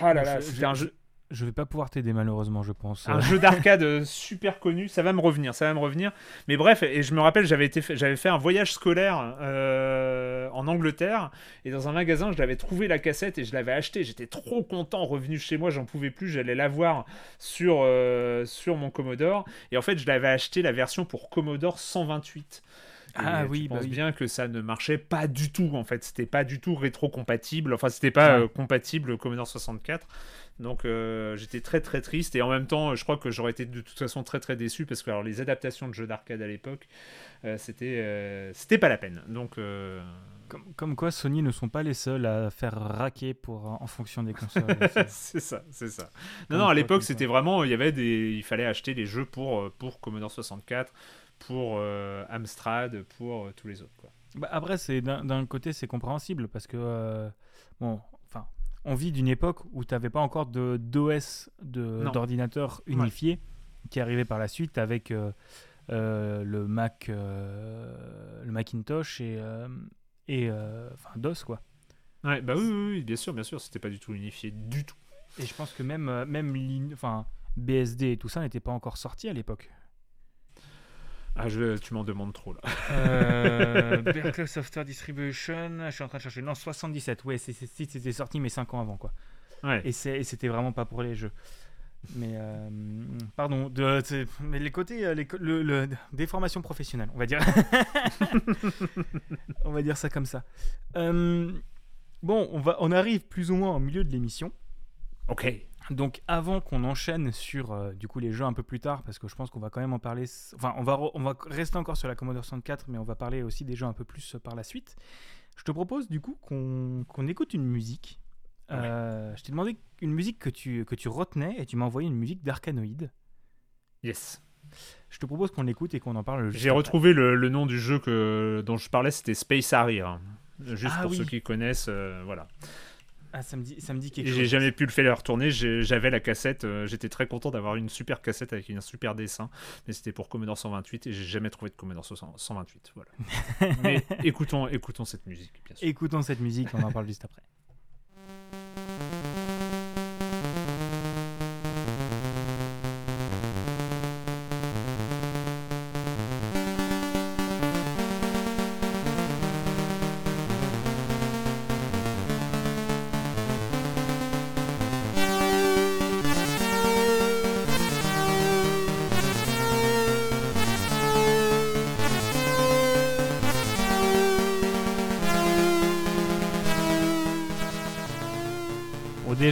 Ah là là, c'était un jeu. Je vais pas pouvoir t'aider malheureusement, je pense. Un jeu d'arcade euh, super connu, ça va me revenir, ça va me revenir. Mais bref, et je me rappelle, j'avais été, j'avais fait un voyage scolaire euh, en Angleterre et dans un magasin, je l'avais trouvé la cassette et je l'avais acheté. J'étais trop content, revenu chez moi, j'en pouvais plus, j'allais la voir sur euh, sur mon Commodore et en fait, je l'avais acheté la version pour Commodore 128. Ah oui, je bah pense bien que ça ne marchait pas du tout en fait. C'était pas du tout rétro-compatible. Enfin, c'était pas euh, compatible Commodore 64. Donc euh, j'étais très très triste et en même temps, je crois que j'aurais été de toute façon très très déçu parce que alors, les adaptations de jeux d'arcade à l'époque, euh, c'était c'était pas la peine. Donc comme, comme, quoi Sony ne sont pas les seuls à faire raquer pour en fonction des consoles. c'est ça, c'est ça. Non non, à l'époque, c'était vraiment il y avait des il fallait acheter des jeux pour pour Commodore 64 pour euh, Amstrad, pour euh, tous les autres. Quoi. Bah après, c'est d'un côté, c'est compréhensible parce que euh, bon, enfin, on vit d'une époque où tu n'avais pas encore de d'OS d'ordinateur unifié qui arrivait par la suite avec le Mac, le Macintosh et et enfin DOS quoi. Ouais, bah oui, oui, bien sûr, bien sûr, c'était pas du tout unifié du tout. Et je pense que même même enfin BSD et tout ça n'était pas encore sorti à l'époque. Ah, je, tu m'en demandes trop là. Euh, Berkeley Software Distribution, je suis en train de chercher. Non, 77, ouais, c'était sorti mais 5 ans avant quoi. Ouais. Et c'était vraiment pas pour les jeux. Mais euh, pardon, de, mais les côtés, euh, les, le, le, des formations professionnelles, on va dire. on va dire ça comme ça. Euh, bon, on, va, on arrive plus ou moins au milieu de l'émission. Ok. Donc avant qu'on enchaîne sur euh, du coup les jeux un peu plus tard, parce que je pense qu'on va quand même en parler, enfin on va, on va rester encore sur la Commodore 64, mais on va parler aussi des jeux un peu plus euh, par la suite. Je te propose du coup qu'on écoute une musique. Euh, je t'ai demandé une musique que tu, que tu retenais et tu m'as envoyé une musique d'Arcanoid. Yes. Je te propose qu'on l'écoute et qu'on en parle. J'ai retrouvé le, nom du jeu que, dont je parlais, c'était Space Harrier. Juste ah pour ceux qui connaissent, voilà. Ah, ça me dit, ça me dit quelque chose. J'ai jamais pu le faire retourner. J'avais la cassette. Euh, j'étais très content d'avoir une super cassette avec un super dessin. Mais c'était pour Commodore 128 et j'ai jamais trouvé de Commodore 128. Voilà. mais écoutons, écoutons cette musique, bien sûr. Écoutons cette musique. On en parle juste après.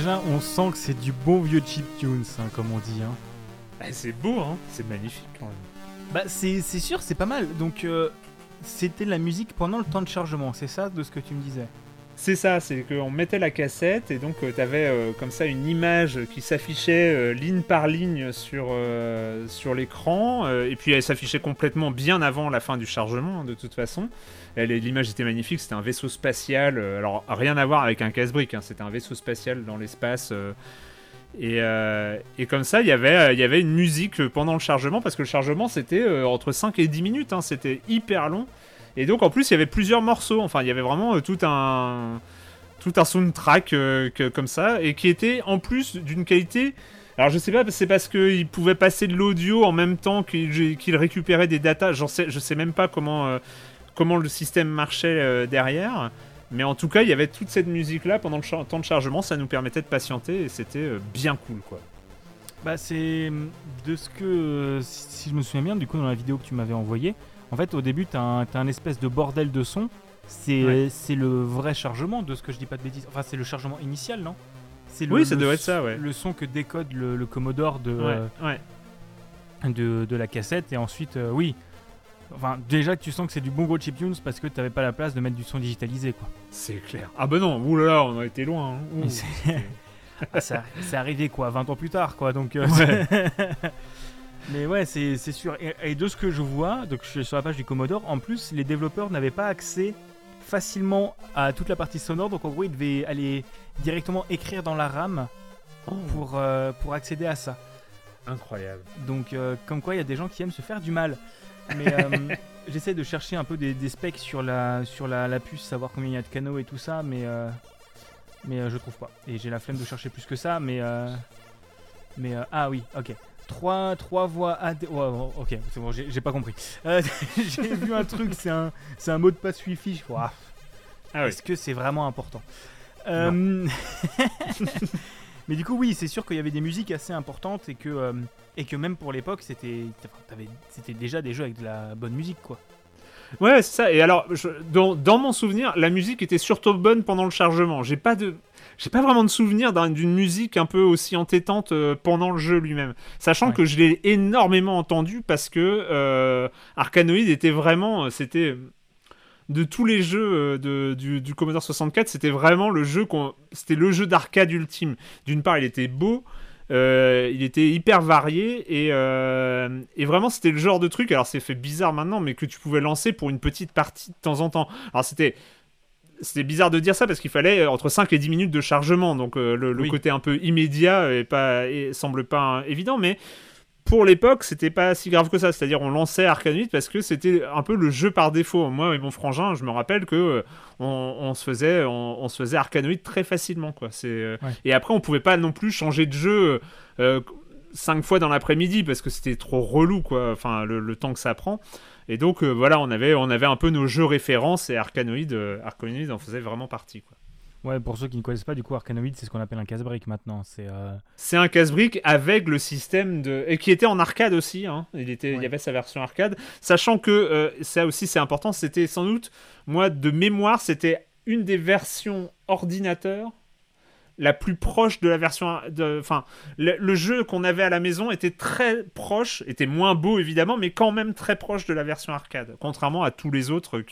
Déjà, on sent que c'est du bon vieux chip tunes, hein, comme on dit. Hein. Eh, c'est beau, hein c'est magnifique quand même. Bah, c'est sûr, c'est pas mal. Donc, euh, c'était la musique pendant le temps de chargement, c'est ça de ce que tu me disais? C'est ça, c'est qu'on mettait la cassette et donc euh, tu avais euh, comme ça une image qui s'affichait ligne par ligne sur, sur l'écran et puis elle s'affichait complètement bien avant la fin du chargement hein, de toute façon. L'image était magnifique, c'était un vaisseau spatial, euh, alors rien à voir avec un casse-brique, hein, c'était un vaisseau spatial dans l'espace. Euh, euh, et, comme ça, il y avait, il y avait une musique pendant le chargement, parce que le chargement c'était entre 5 et 10 minutes, hein, c'était hyper long. Et donc en plus, il y avait plusieurs morceaux, enfin il y avait vraiment tout un, tout un soundtrack comme ça, et qui était en plus d'une qualité... Alors je sais pas, c'est parce qu'il pouvait passer de l'audio en même temps qu'il récupérait des datas. J'en sais, je sais même pas comment comment le système marchait euh, derrière. Mais en tout cas, il y avait toute cette musique-là pendant le temps de chargement, ça nous permettait de patienter et c'était euh, bien cool, quoi. Bah, c'est de ce que, euh, si je me souviens bien, du coup, dans la vidéo que tu m'avais envoyée, en fait, au début, t'as un, as un espèce de bordel de son. C'est le vrai chargement, de ce que je dis pas de bêtises. Enfin, c'est le chargement initial, non? Oui, ça devrait être ça, ouais. Le son que décode le, Commodore de, de, de, la cassette. Et ensuite, oui, Enfin, déjà que tu sens que c'est du bon gros chiptunes parce que t'avais pas la place de mettre du son digitalisé, quoi. C'est clair. Ah bah non, oulala, on a été loin. hein. Ouh. Ah, c'est arrivé quoi, 20 ans plus tard quoi, donc. euh, Ouais. Mais ouais, c'est sûr. Et, et de ce que je vois, donc je suis sur la page du Commodore, en plus, les développeurs n'avaient pas accès facilement à toute la partie sonore, donc en gros, ils devaient aller directement écrire dans la RAM pour, euh, pour accéder à ça. Incroyable. Donc, euh, comme quoi, il y a des gens qui aiment se faire du mal. Mais euh, j'essaie de chercher un peu des, des specs sur la, sur la, la puce, savoir combien il y a de canaux et tout ça, mais, mais je trouve pas. Et j'ai la flemme de chercher plus que ça, mais. mais ah oui, ok. 3, trois voix AD. ouais, ouais, ok, c'est bon, j'ai pas compris. Euh, j'ai vu un truc, c'est un, un mot de passe Wi-Fi. Je crois. Ah oui. Est-ce que c'est vraiment important? Euh, Mais du coup, oui, c'est sûr qu'il y avait des musiques assez importantes et que, euh, et que même pour l'époque, c'était c'était déjà des jeux avec de la bonne musique, quoi. Ouais, c'est ça. Et alors, je- dans, dans mon souvenir, la musique était surtout bonne pendant le chargement. J'ai pas de, j'ai pas vraiment de souvenir d'un- d'une musique un peu aussi entêtante euh, pendant le jeu lui-même. Sachant Ouais. que je l'ai énormément entendu parce que euh, Arkanoid était vraiment, euh, c'était de tous les jeux euh, de, du, du Commodore 64, c'était vraiment le jeu c'était le jeu d'arcade ultime. D'une part, il était beau. euh, il était hyper varié et, euh, et vraiment c'était le genre de truc, alors c'est fait bizarre maintenant, mais que tu pouvais lancer pour une petite partie de temps en temps. Alors c'était c'était bizarre de dire ça parce qu'il fallait euh, entre 5 et 10 minutes de chargement, donc euh, le, le Oui. côté un peu immédiat est pas, et semble pas euh, évident, mais pour l'époque, c'était pas si grave que ça. C'est-à-dire, on lançait Arkanoid parce que c'était un peu le jeu par défaut. Moi et mon frangin, je me rappelle que euh, on, on se faisait, on, on se faisait très facilement, quoi. C'est euh, Ouais. et après, on pouvait pas non plus changer de jeu. euh, cinq fois dans l'après-midi parce que c'était trop relou quoi enfin le, le temps que ça prend et donc euh, voilà on avait on avait un peu nos jeux références et Arkanoid euh, en faisait vraiment partie quoi Ouais, pour ceux qui ne connaissent pas, du coup, Arkanoid, c'est ce qu'on appelle un casse-brique maintenant. C'est. euh, c'est un casse-brique avec le système de et qui était en arcade aussi hein. il était il y avait sa version arcade sachant que euh, ça aussi c'est important c'était sans doute moi de mémoire c'était une des versions ordinateur la plus proche de la version enfin le, jeu qu'on avait à la maison était très proche était moins beau évidemment mais quand même très proche de la version arcade contrairement à tous les autres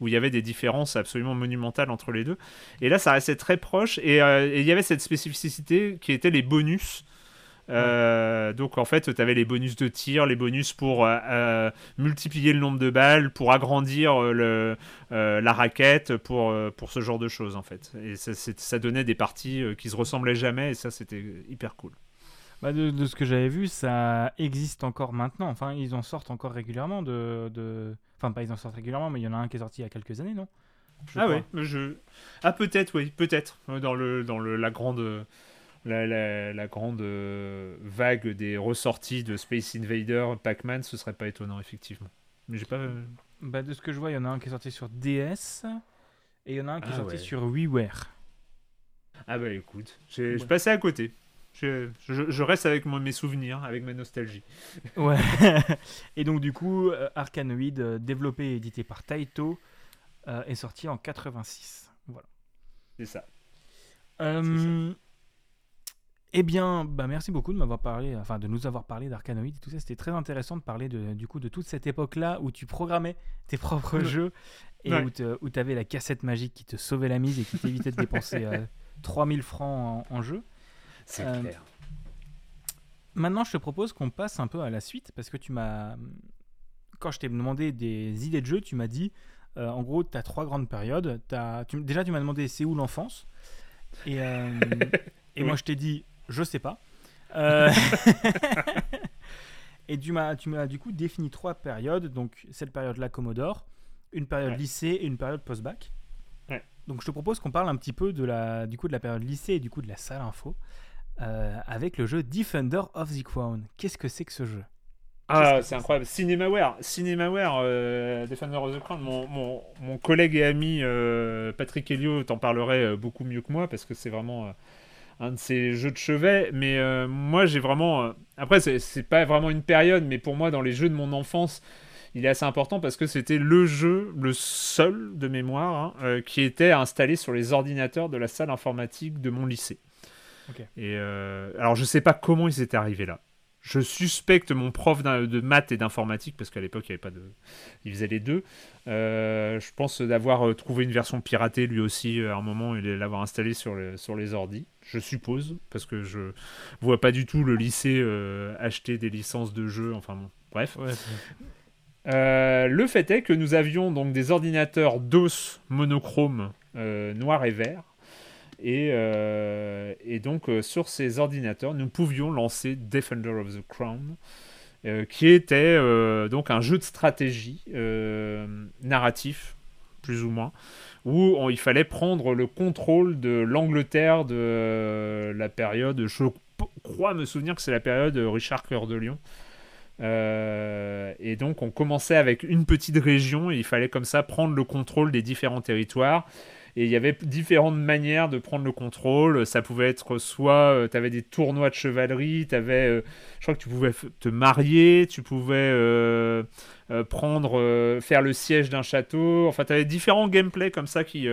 où il y avait des différences absolument monumentales entre les deux. Et là ça restait très proche et euh, et il y avait cette spécificité qui était les bonus euh, donc en fait, tu avais les bonus de tir, les bonus pour euh, euh, multiplier le nombre de balles, pour agrandir le, euh, la raquette, pour, pour ce genre de choses en fait. Et ça, donnait des parties qui se ressemblaient jamais et ça c'était hyper cool. Bah, de, de ce que j'avais vu, ça existe encore maintenant. Enfin, ils en sortent encore régulièrement de. de- Enfin, pas ils en sortent régulièrement, mais il y en a un qui est sorti il y a quelques années, non? Je ah crois. ouais, je... ah peut-être oui, peut-être dans le dans le la grande la, la, la grande euh, vague des ressorties de Space Invader, Pac-Man, ce serait pas étonnant effectivement. Mais j'ai pas. Bah, de ce que je vois, il y en a un qui est sorti sur DS et il y en a un qui est Ah sorti ouais. sur WiiWare. Ah bah écoute, j'ai je Ouais. passais à côté. Je, je- je reste avec mes souvenirs, avec ma nostalgie. Ouais. et donc, du coup, euh, Arkanoid, euh, développé et édité par Taito, euh, est sorti en 86. Voilà. C'est ça. Euh, eh bien, bah merci beaucoup de m'avoir parlé, enfin de nous avoir parlé d'Arcanoid et tout ça. C'était très intéressant de parler de, du coup de toute cette époque-là où tu programmais tes propres jeux et Ouais. où tu avais la cassette magique qui te sauvait la mise et qui t'évitait de dépenser euh, 3000 francs en, en jeu. C'est Euh, clair. Maintenant, je te propose qu'on passe un peu à la suite parce que tu m'as. Quand je t'ai demandé des idées de jeux, tu m'as dit euh, en gros, tu as trois grandes périodes. T'as- tu- déjà, tu m'as demandé c'est où l'enfance? Et, euh, et Oui. moi, je t'ai dit je sais pas. Euh, et tu m'as, tu m'as du coup défini trois périodes. Donc, cette période-là, Commodore, une période Ouais. lycée et une période post-bac. Ouais. Donc, je te propose qu'on parle un petit peu de la, du coup, de la période lycée et du coup de la salle info euh, avec le jeu Defender of the Crown. Qu'est-ce que c'est que ce jeu? Ah, c'est incroyable. Cinemaware, Cinemaware, euh, Defender of the Crown, mon, mon, mon collègue et ami euh, Patrick Helio t'en parlerait beaucoup mieux que moi parce que c'est vraiment un de ses jeux de chevet. Mais euh, moi, j'ai vraiment. euh, Après, c'est- pas vraiment une période, mais pour moi, dans les jeux de mon enfance, il est assez important parce que c'était le jeu, le seul de mémoire, hein, euh, qui était installé sur les ordinateurs de la salle informatique de mon lycée. Et alors, je sais pas comment ils étaient arrivés là. Je suspecte mon prof de maths et d'informatique, parce qu'à l'époque, il avait pas de. Il faisait les deux. Euh, je pense d'avoir euh, trouvé une version piratée lui aussi à un moment et l'avoir installée sur, les, sur les ordis. Je suppose, parce que je vois pas du tout le lycée euh, acheter des licences de jeux. Enfin bon, bref. le fait est que nous avions donc des ordinateurs DOS monochrome noir et vert euh, et, donc, euh, sur ces ordinateurs, nous pouvions lancer Defender of the Crown, euh, qui était donc un jeu de stratégie narratif, plus ou moins, où il fallait prendre le contrôle de l'Angleterre de la période, je crois me souvenir que c'est la période de Richard Cœur de Lion. et donc on commençait avec une petite région et il fallait comme ça prendre le contrôle des différents territoires et il y avait différentes manières de prendre le contrôle. Ça pouvait être soit euh, tu avais des tournois de chevalerie, avais, euh, je crois que tu pouvais te marier, tu pouvais euh, prendre, faire le siège d'un château. Enfin, tu avais différents gameplays comme ça qui,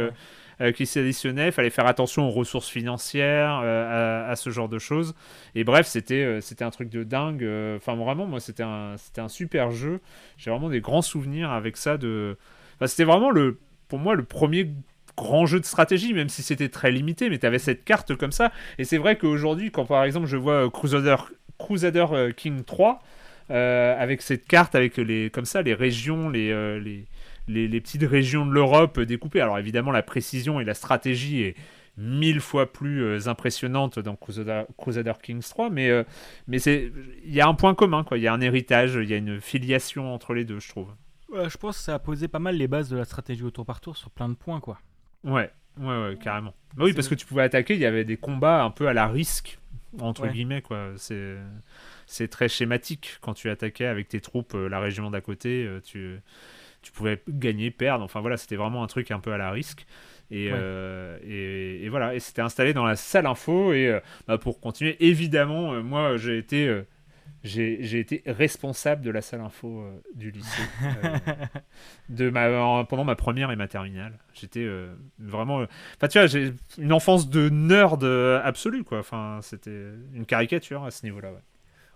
qui s'additionnaient. Il fallait faire attention aux ressources financières, à, ce genre de choses. Et bref, c'était c'était un truc de dingue. Enfin, vraiment, moi, c'était un, un super jeu. J'ai vraiment des grands souvenirs avec ça. De... Enfin, c'était vraiment le, pour moi le premier grand jeu de stratégie, même si c'était très limité, mais tu avais cette carte comme ça. Et c'est vrai qu'aujourd'hui, quand par exemple je vois Crusader, Crusader euh, King 3, euh, avec cette carte, avec les, comme ça, les régions, les, euh, les, les, petites régions de l'Europe découpées. Alors évidemment, la précision et la stratégie est mille fois plus impressionnante dans Crusader, Crusader Kings 3, mais, c'est il y a un point commun. Il y a un héritage, il y a une filiation entre les deux, je trouve. je pense que ça a posé pas mal les bases de la stratégie au tour par tour sur plein de points, quoi. Ouais, ouais, ouais, carrément. Bah oui, parce que tu pouvais attaquer, il y avait des combats un peu à la risque, entre guillemets, quoi. C'est, c'est très schématique. Quand tu attaquais avec tes troupes euh, la région d'à côté, euh, tu, tu pouvais gagner, perdre. Enfin voilà, c'était vraiment un truc un peu à la risque. Et, euh, et, voilà, et c'était installé dans la salle info. Et bah, pour continuer, évidemment, moi j'ai été j'ai été responsable de la salle info euh, du lycée euh, de ma, pendant ma première et ma terminale. J'étais euh, vraiment. Enfin, tu vois, j'ai une enfance de nerd absolu, quoi. Enfin, c'était une caricature à ce niveau-là, ouais.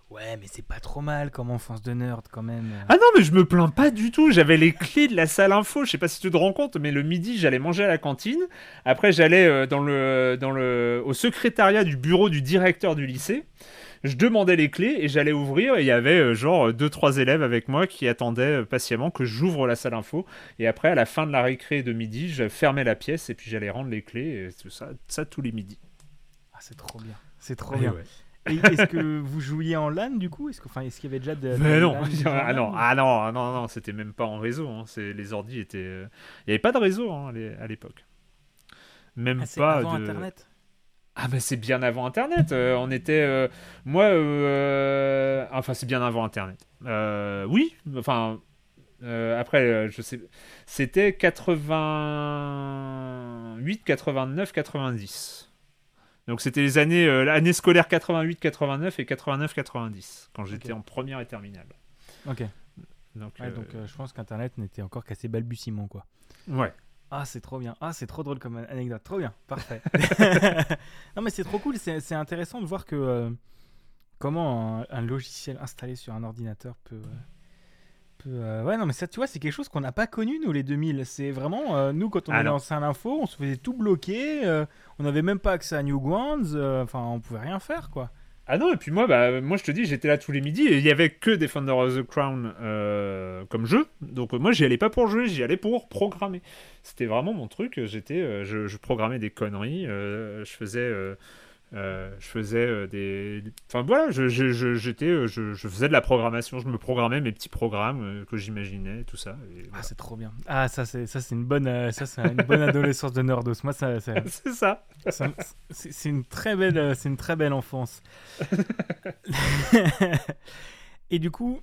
Ouais, mais c'est pas trop mal comme enfance de nerd quand même. Ah non, mais je me plains pas du tout. J'avais les clés de la salle info. Je sais pas si tu te rends compte, mais le midi, j'allais manger à la cantine. Après, j'allais dans le, dans le, au secrétariat du bureau du directeur du lycée je demandais les clés et j'allais ouvrir et il y avait euh, genre deux trois élèves avec moi qui attendaient euh, patiemment que j'ouvre la salle info et après à la fin de la récré de midi je fermais la pièce et puis j'allais rendre les clés et tout ça ça tous les midis ah c'est trop bien c'est trop bien est-ce que vous jouiez en LAN du coup? Est-ce qu'il est y avait déjà de, Mais non. ah non, ah non, non, non, c'était même pas en réseau. Hein. Les ordi étaient, euh, il n'y avait pas de réseau hein, à l'époque. Même ah, pas avant de. Internet? Ah ben c'est bien avant Internet. Euh, on était, euh, moi, euh, enfin c'est bien avant Internet. oui, enfin après je sais, c'était 88, 89, 90. Donc c'était les années, l'année scolaire 88, 89 et 89, 90 quand j'étais en première et terminale. Ok. Donc, donc je pense qu'Internet n'était encore qu'assez balbutiement quoi. Ouais. Ah, c'est trop bien. Ah, c'est trop drôle comme anecdote. Trop bien. Parfait. non, mais c'est trop cool. C'est intéressant de voir que euh, comment un, logiciel installé sur un ordinateur peut. Euh, peut euh, ouais, non, mais ça, tu vois, c'est quelque chose qu'on n'a pas connu, nous, les 2000. C'est vraiment. nous, quand on ah, lancé un info, on se faisait tout bloquer. on n'avait même pas accès à Newgrounds. Enfin, on pouvait rien faire, quoi. Ah non, et puis moi, bah, moi je te dis, j'étais là tous les midis et il y avait que Defender of the Crown euh, comme jeu. Donc moi, j'y allais pas pour jouer, j'y allais pour programmer. C'était vraiment mon truc. J'étais, euh, je, programmais des conneries, euh, je faisais euh, je faisais euh, des, enfin voilà, je, j'étais, euh, je, je, faisais de la programmation, je me programmais mes petits programmes que j'imaginais, tout ça. Ah c'est trop bien. Ah ça c'est ça c'est une bonne, ça c'est une bonne adolescence de nerdos. Moi ça, c'est ça. c'est une très belle, c'est une très belle enfance. Et du coup,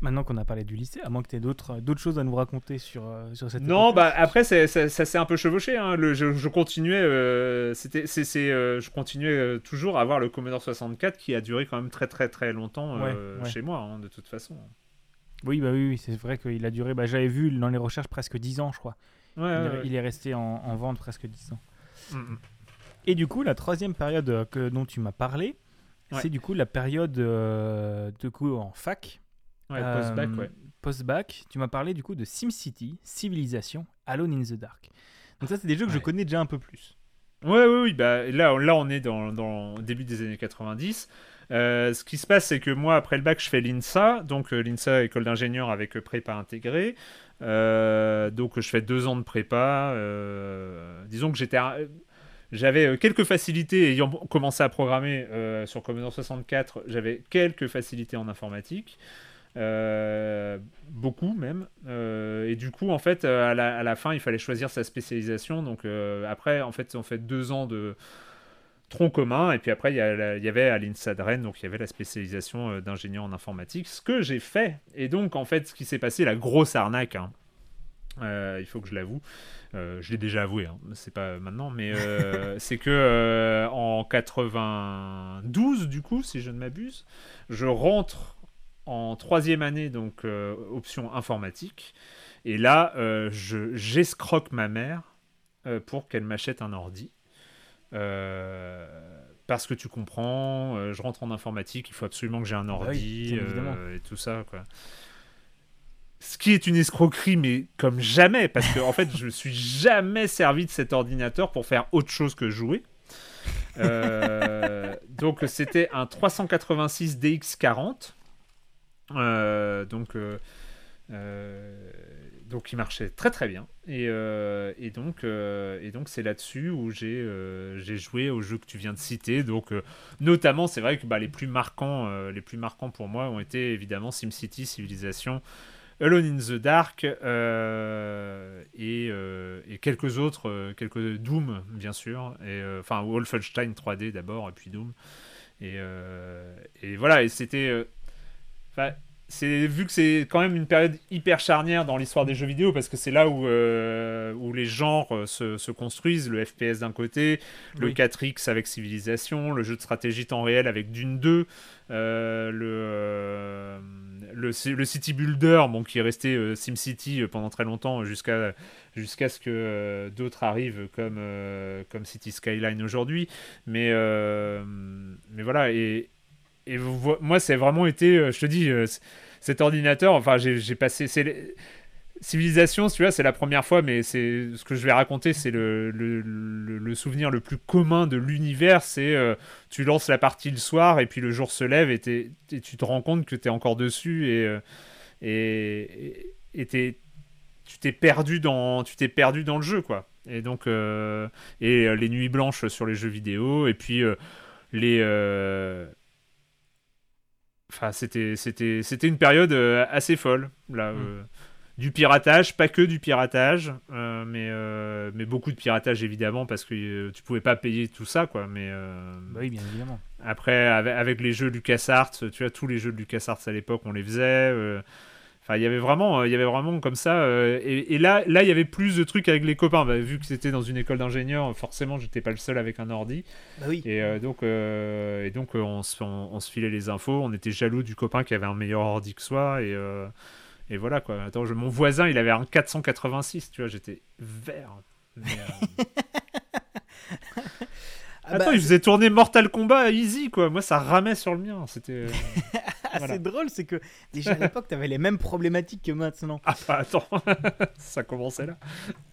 Maintenant qu'on a parlé du lycée, à moins que tu aies d'autres, d'autres choses à nous raconter sur, euh, sur cette Non, bah après, ça, s'est un peu chevauché. Hein. Le, je, continuais, euh, c'était, c'est, euh, je continuais toujours à avoir le Commodore 64 qui a duré quand même très très très longtemps chez moi, hein, de toute façon. Oui, bah oui, c'est vrai qu'il a duré, bah, j'avais vu dans les recherches presque 10 ans, je crois. il, est, resté en, vente presque 10 ans. Mm, mm. Et du coup, la troisième période que, dont tu m'as parlé, c'est du coup la période de coup en fac. Ouais, post-bac, ouais. Post-bac, tu m'as parlé du coup de SimCity, Civilisation, Alone in the Dark. Donc ça, c'est des jeux que je connais déjà un peu plus. Ouais, oui, oui. Bah, là, là, on est dans, dans le début des années 90. Euh, ce qui se passe, c'est que moi, après le bac, je fais l'INSA, donc euh, l'INSA, école d'ingénieur avec prépa intégrée. Euh, donc je fais deux ans de prépa. disons que j'étais, j'avais quelques facilités ayant commencé à programmer sur Commodore 64. J'avais quelques facilités en informatique. Beaucoup même. et du coup, en fait, à la, à la, fin, il fallait choisir sa spécialisation. Donc après, en fait, on fait deux ans de, tronc commun. Et puis après, il y, avait à l'INSA donc il y avait la spécialisation euh, d'ingénieur en informatique, ce que j'ai fait. Et donc, en fait, ce qui s'est passé, la grosse arnaque, hein, euh, il faut que je l'avoue, euh, je l'ai déjà avoué, hein, c'est pas maintenant, mais c'est que en 92, du coup, si je ne m'abuse, je rentre en troisième année, donc option informatique. Et là, j'escroque ma mère pour qu'elle m'achète un ordi. Euh, parce que tu comprends, euh, je rentre en informatique, il faut absolument que j'ai un bah ordi euh, et tout ça. Quoi. Ce qui est une escroquerie, mais comme jamais, parce que en fait, je me suis jamais servi de cet ordinateur pour faire autre chose que jouer. donc c'était un 386 DX40. Donc donc il marchait très très bien. Et, euh, donc euh, c'est là-dessus où j'ai euh, joué aux jeux que tu viens de citer. Donc notamment c'est vrai que bah, les plus marquants les plus marquants pour moi ont été évidemment SimCity, Civilization, Alone in the Dark et, et, quelques autres quelques Doom bien sûr et enfin Wolfenstein 3D d'abord et puis Doom et, et voilà et c'était c'est vu que c'est quand même une période hyper charnière dans l'histoire des jeux vidéo parce que c'est là où, euh, où les genres euh, se, se, construisent. Le FPS d'un côté le 4X avec Civilisation le jeu de stratégie temps réel avec Dune 2 euh, le, le, le City Builder bon qui est resté SimCity pendant très longtemps jusqu'à jusqu'à ce que d'autres arrivent comme comme City Skyline aujourd'hui. Mais mais voilà et et moi, c'est vraiment été, euh, je te dis, euh, cet ordinateur, enfin, j'ai passé. Civilisation, vois, c'est la première fois, mais c'est ce que je vais raconter, c'est le, le, souvenir le plus commun de l'univers. C'est euh, tu lances la partie le soir et puis le jour se lève et, tu te rends compte que tu es encore dessus et, et, et tu t'es perdu dans perdu dans le jeu quoi. Et donc et les nuits blanches sur les jeux vidéo et puis les Enfin, c'était, c'était, c'était une période euh, assez folle. Là, mm. euh, du piratage, pas que du piratage, euh, mais, mais beaucoup de piratage évidemment, parce que tu pouvais pas payer tout ça, quoi. Mais, bah oui, bien évidemment. Après, avec, avec, les jeux LucasArts, tu vois, tous les jeux de LucasArts à l'époque, on les faisait. Enfin, il y avait vraiment, il y avait vraiment comme ça. Euh, et, là, là, il y avait plus de trucs avec les copains. Bah, vu que c'était dans une école d'ingénieur, forcément, j'étais pas le seul avec un ordi. Bah oui. Et euh, donc, euh, et donc, on, se, on, se filait les infos. On était jaloux du copain qui avait un meilleur ordi que soi. Et, et voilà quoi. Attends, mon voisin, il avait un 486. Tu vois, j'étais vert. Ah Attends, bah, il faisait tourner Mortal Kombat easy, quoi. Moi, ça ramait sur le mien. C'était. Euh, c'est drôle, c'est que déjà à l'époque, t'avais les mêmes problématiques que maintenant. Ah, bah, attends, ça commençait là.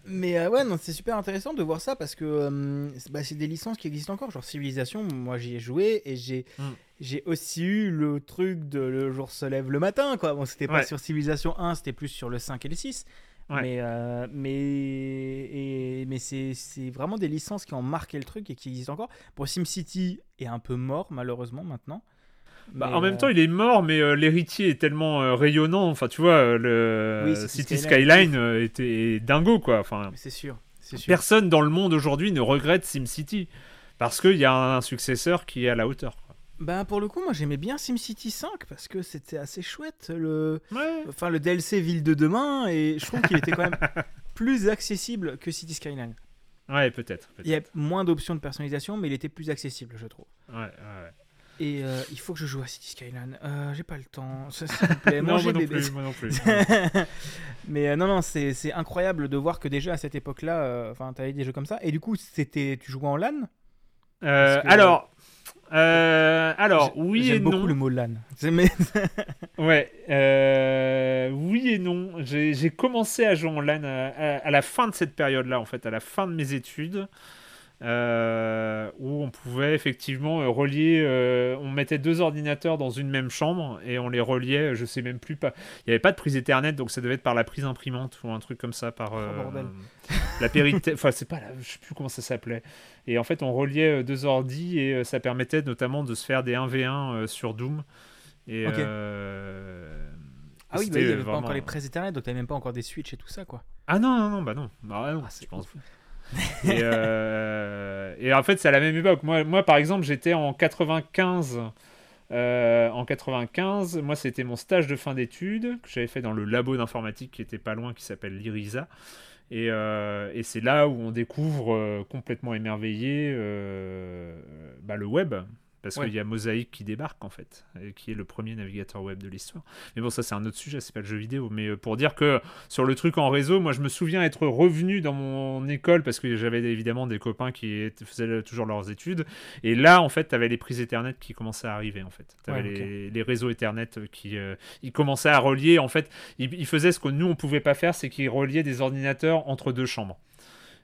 Mais euh, ouais, non, c'est super intéressant de voir ça parce que euh, bah, c'est des licences qui existent encore. Genre Civilisation, moi j'y ai joué et j'ai. Hmm. J'ai aussi eu le truc de le jour se lève le matin, quoi. Bon, c'était pas sur Civilisation 1, c'était plus sur le 5 et le 6. Mais, euh, mais, mais c'est, vraiment des licences qui ont marqué le truc et qui existent encore. Pour SimCity est un peu mort, malheureusement, maintenant. Bah, en même temps, il est mort, mais euh, l'héritier est tellement euh, rayonnant. Enfin, tu vois, le City Skyline, était dingo, quoi. Enfin, c'est sûr, sûr. Personne dans le monde aujourd'hui ne regrette SimCity parce qu'il y a un successeur qui est à la hauteur. Bah pour le coup, moi j'aimais bien SimCity 5 parce que c'était assez chouette le, enfin le DLC Ville de demain et je trouve qu'il était quand même plus accessible que City Skyline. Ouais, peut-être. il y a moins d'options de personnalisation, mais il était plus accessible, je trouve. Ouais, ouais. Et euh, il faut que je joue à City Skyline. Euh, j'ai pas le temps. S'il plaît, non, moi non, plus, moi non plus. mais euh, non, non, c'est incroyable de voir que déjà à cette époque-là, enfin, tu avais des jeux comme ça. Et du coup, c'était, tu jouais en LAN? Alors, alors, oui et J'aime beaucoup non. le mot LAN. Ouais, oui et non. J'ai j'ai commencé à jouer en LAN à, à- à la fin de cette période-là, en fait, à la fin de mes études, euh, où on pouvait effectivement euh, relier. euh, on mettait deux ordinateurs dans une même chambre et on les reliait. Je sais même plus pas. Il n'y avait pas de prise Ethernet, donc ça devait être par la prise imprimante ou un truc comme ça, par euh, Oh, bordel. la périté. Enfin, c'est pas. La... Je sais plus comment ça s'appelait. Et en fait, on reliait euh, deux ordis et euh, ça permettait notamment de se faire des 1v1 euh, sur Doom. Et, euh, Ah oui, bah, il n'y avait vraiment- pas encore les prises Ethernet, donc t'avais même pas encore des switches et tout ça, quoi. Ah non, non, non, bah non. Bah, non, Ah, je pense. euh, et en fait, c'est à la même époque. Moi, par exemple, j'étais en 95. euh, en 95, moi, c'était mon stage de fin d'études que j'avais fait dans le labo d'informatique qui était pas loin, qui s'appelle l'IRISA. Et, euh, c'est là où on découvre complètement émerveillé bah, le web. Parce Ouais. qu'il y a Mosaic qui débarque en fait, et qui est le premier navigateur web de l'histoire. Mais bon, ça c'est un autre sujet, c'est pas le jeu vidéo. Mais euh, pour dire que sur le truc en réseau, moi je me souviens être revenu dans mon école parce que j'avais évidemment des copains qui faisaient toujours leurs études. Et là, en fait, tu avais les prises Ethernet qui commençaient à arriver en fait. Tu avais Ouais, ok. les, les réseaux Ethernet qui euh, ils commençaient à relier. En fait, ils, ils faisaient ce que nous on pouvait pas faire, c'est qu'ils reliaient des ordinateurs entre deux chambres.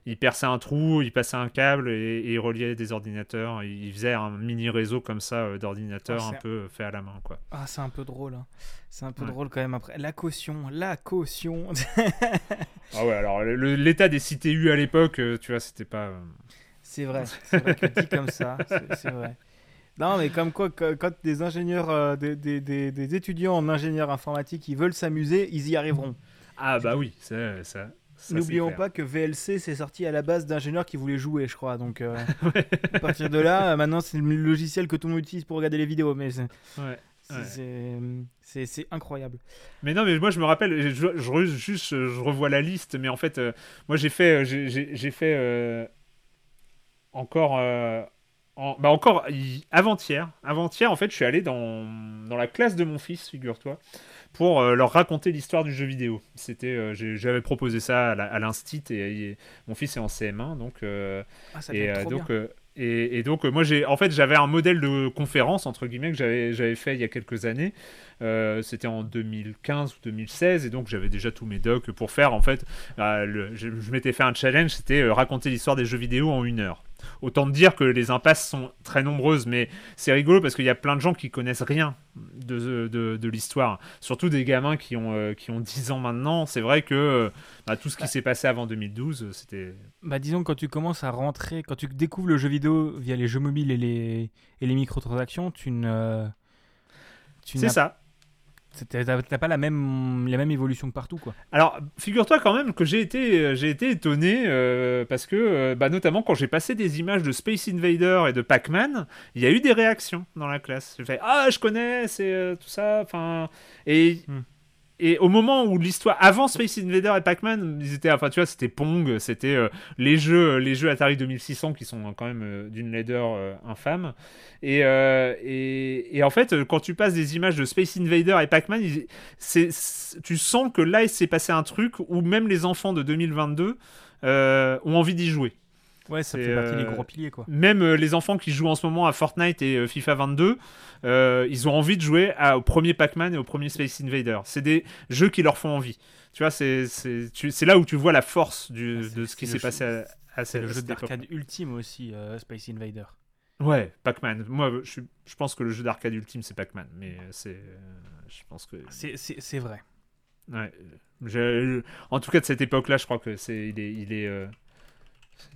Ils perçaient un trou, ils passaient un câble et, et ils reliaient des ordinateurs. Ils faisaient un mini réseau comme ça euh, d'ordinateurs Ah, un peu fait à la main quoi. Ah, c'est un peu drôle. hein. C'est un peu Ouais. drôle quand même après. La caution, la caution. Ah ouais, alors l'état des CTU à l'époque, euh, tu vois, c'était pas. euh, c'est vrai. C'est vrai que dit comme ça, c'est vrai. Non, mais comme quoi, quand des ingénieurs, euh, des, des- des- des étudiants en ingénieur informatique, ils veulent s'amuser, ils y arriveront. Ah bah oui, ça, ça, N'oublions pas que VLC, c'est sorti à la base d'ingénieurs qui voulaient jouer, je crois. Donc, euh, à partir de là, euh, maintenant, c'est le logiciel que tout le monde utilise pour regarder les vidéos. Mais c'est Ouais. Ouais. incroyable. Mais non, mais moi je me rappelle, je, je, juste, revois la liste, mais en fait, euh, moi j'ai fait, j'ai- fait euh, encore, euh, en- bah encore hi- avant-hier, avant-hier en fait, je suis allé dans, dans la classe de mon fils, figure-toi, pour euh, leur raconter l'histoire du jeu vidéo. C'était, euh, j'avais proposé ça à l'instit et, et mon fils est en CM1, donc. euh, Ah, ça et, donc, bien. et, et donc, euh, moi, j'ai, en fait, j'avais un modèle de conférence, entre guillemets, que j'avais, j'avais fait il y a quelques années. Euh, c'était en 2015 ou 2016, et donc j'avais déjà tous mes docs pour faire, en fait, euh, le- je, je m'étais fait un challenge, c'était raconter l'histoire des jeux vidéo en une heure. Autant te dire que les impasses sont très nombreuses, mais c'est rigolo parce qu'il y a plein de gens qui connaissent rien de, de, de l'histoire. Surtout des gamins qui ont, euh, qui ont 10 ans maintenant. C'est vrai que euh, bah, tout ce qui Ouais. s'est passé avant 2012, euh, c'était... Bah, disons, quand tu commences à rentrer, quand tu découvres le jeu vidéo via les jeux mobiles et les, et les microtransactions, tu ne. C'est ça. T'as pas la même, la même évolution que partout, quoi. Alors, figure-toi quand même que j'ai été, euh, j'ai été étonné euh, parce que, euh, bah, notamment quand j'ai passé des images de Space Invader et de Pac-Man, il y a eu des réactions dans la classe. J'ai fait Ah, je connais, c'est euh, tout ça. Enfin, et, Hmm. Et au moment où l'histoire, avant Space Invader et Pac-Man, ils étaient, enfin, tu vois, c'était Pong, c'était euh, les jeux, les jeux Atari 2600 qui sont quand même euh, d'une laideur euh, infâme. Et, euh, et, et en fait, euh, quand tu passes des images de Space Invader et Pac-Man, c'est- tu sens que là, il s'est passé un truc où même les enfants de 2022 euh, ont envie d'y jouer. Ouais, ça fait partie des euh, gros piliers, quoi. Même euh, les enfants qui jouent en ce moment à Fortnite et euh, FIFA 22, euh, ils ont envie de jouer à- au premier Pac-Man et au premier Space Invader. C'est des jeux qui leur font envie. Tu vois, c'est là où tu vois la force du- Ah, de ce qui s'est passé à, à cette le jeu d'arcade ultime aussi, Space Invader. Ouais, Pac-Man. Moi, je, je pense que le jeu d'arcade ultime, c'est Pac-Man. Mais c'est. euh, je pense que. C'est- vrai. Ouais. Je- en tout cas, de cette époque-là, je crois que c'est. Il est. Il est euh,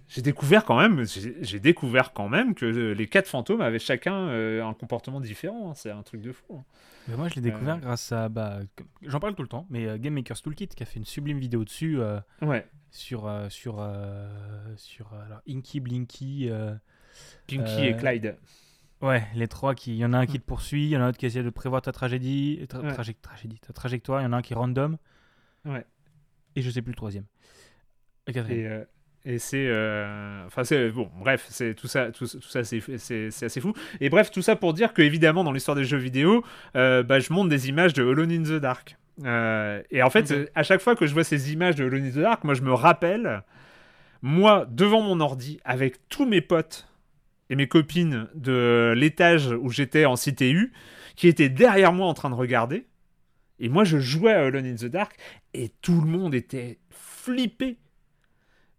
J'ai découvert quand même, j'ai découvert quand même que euh, les quatre fantômes avaient chacun euh, un comportement différent. hein. C'est un truc de fou. hein. Mais moi, je l'ai découvert Euh. grâce à. Bah, j'en parle tout le temps, mais Game Maker's Toolkit qui a fait une sublime vidéo dessus euh, Ouais. sur euh, sur sur alors, Inky Blinky. Pinky et Clyde. Ouais, les trois qui. Il y en a un qui te poursuit, il y en a un autre qui essaie de prévoir ta tragédie, tra- Ouais. traje- tragédie, ta trajectoire, il y en a un qui est random. Ouais. Et je sais plus le troisième. Le quatrième. Et, et c'est. euh, Enfin, c'est. Bon, bref, c'est tout ça, tout, tout ça c'est c'est- c'est assez fou. Et bref, tout ça pour dire que, évidemment, dans l'histoire des jeux vidéo, euh, bah, je monte des images de Alone in the Dark. Euh, et en fait, à chaque fois que je vois ces images de Alone in the Dark, moi, je me rappelle, moi, devant mon ordi, avec tous mes potes, et mes copines de l'étage où j'étais en CTU qui étaient derrière moi en train de regarder. Et moi, je jouais à Alone in the Dark et tout le monde était flippé.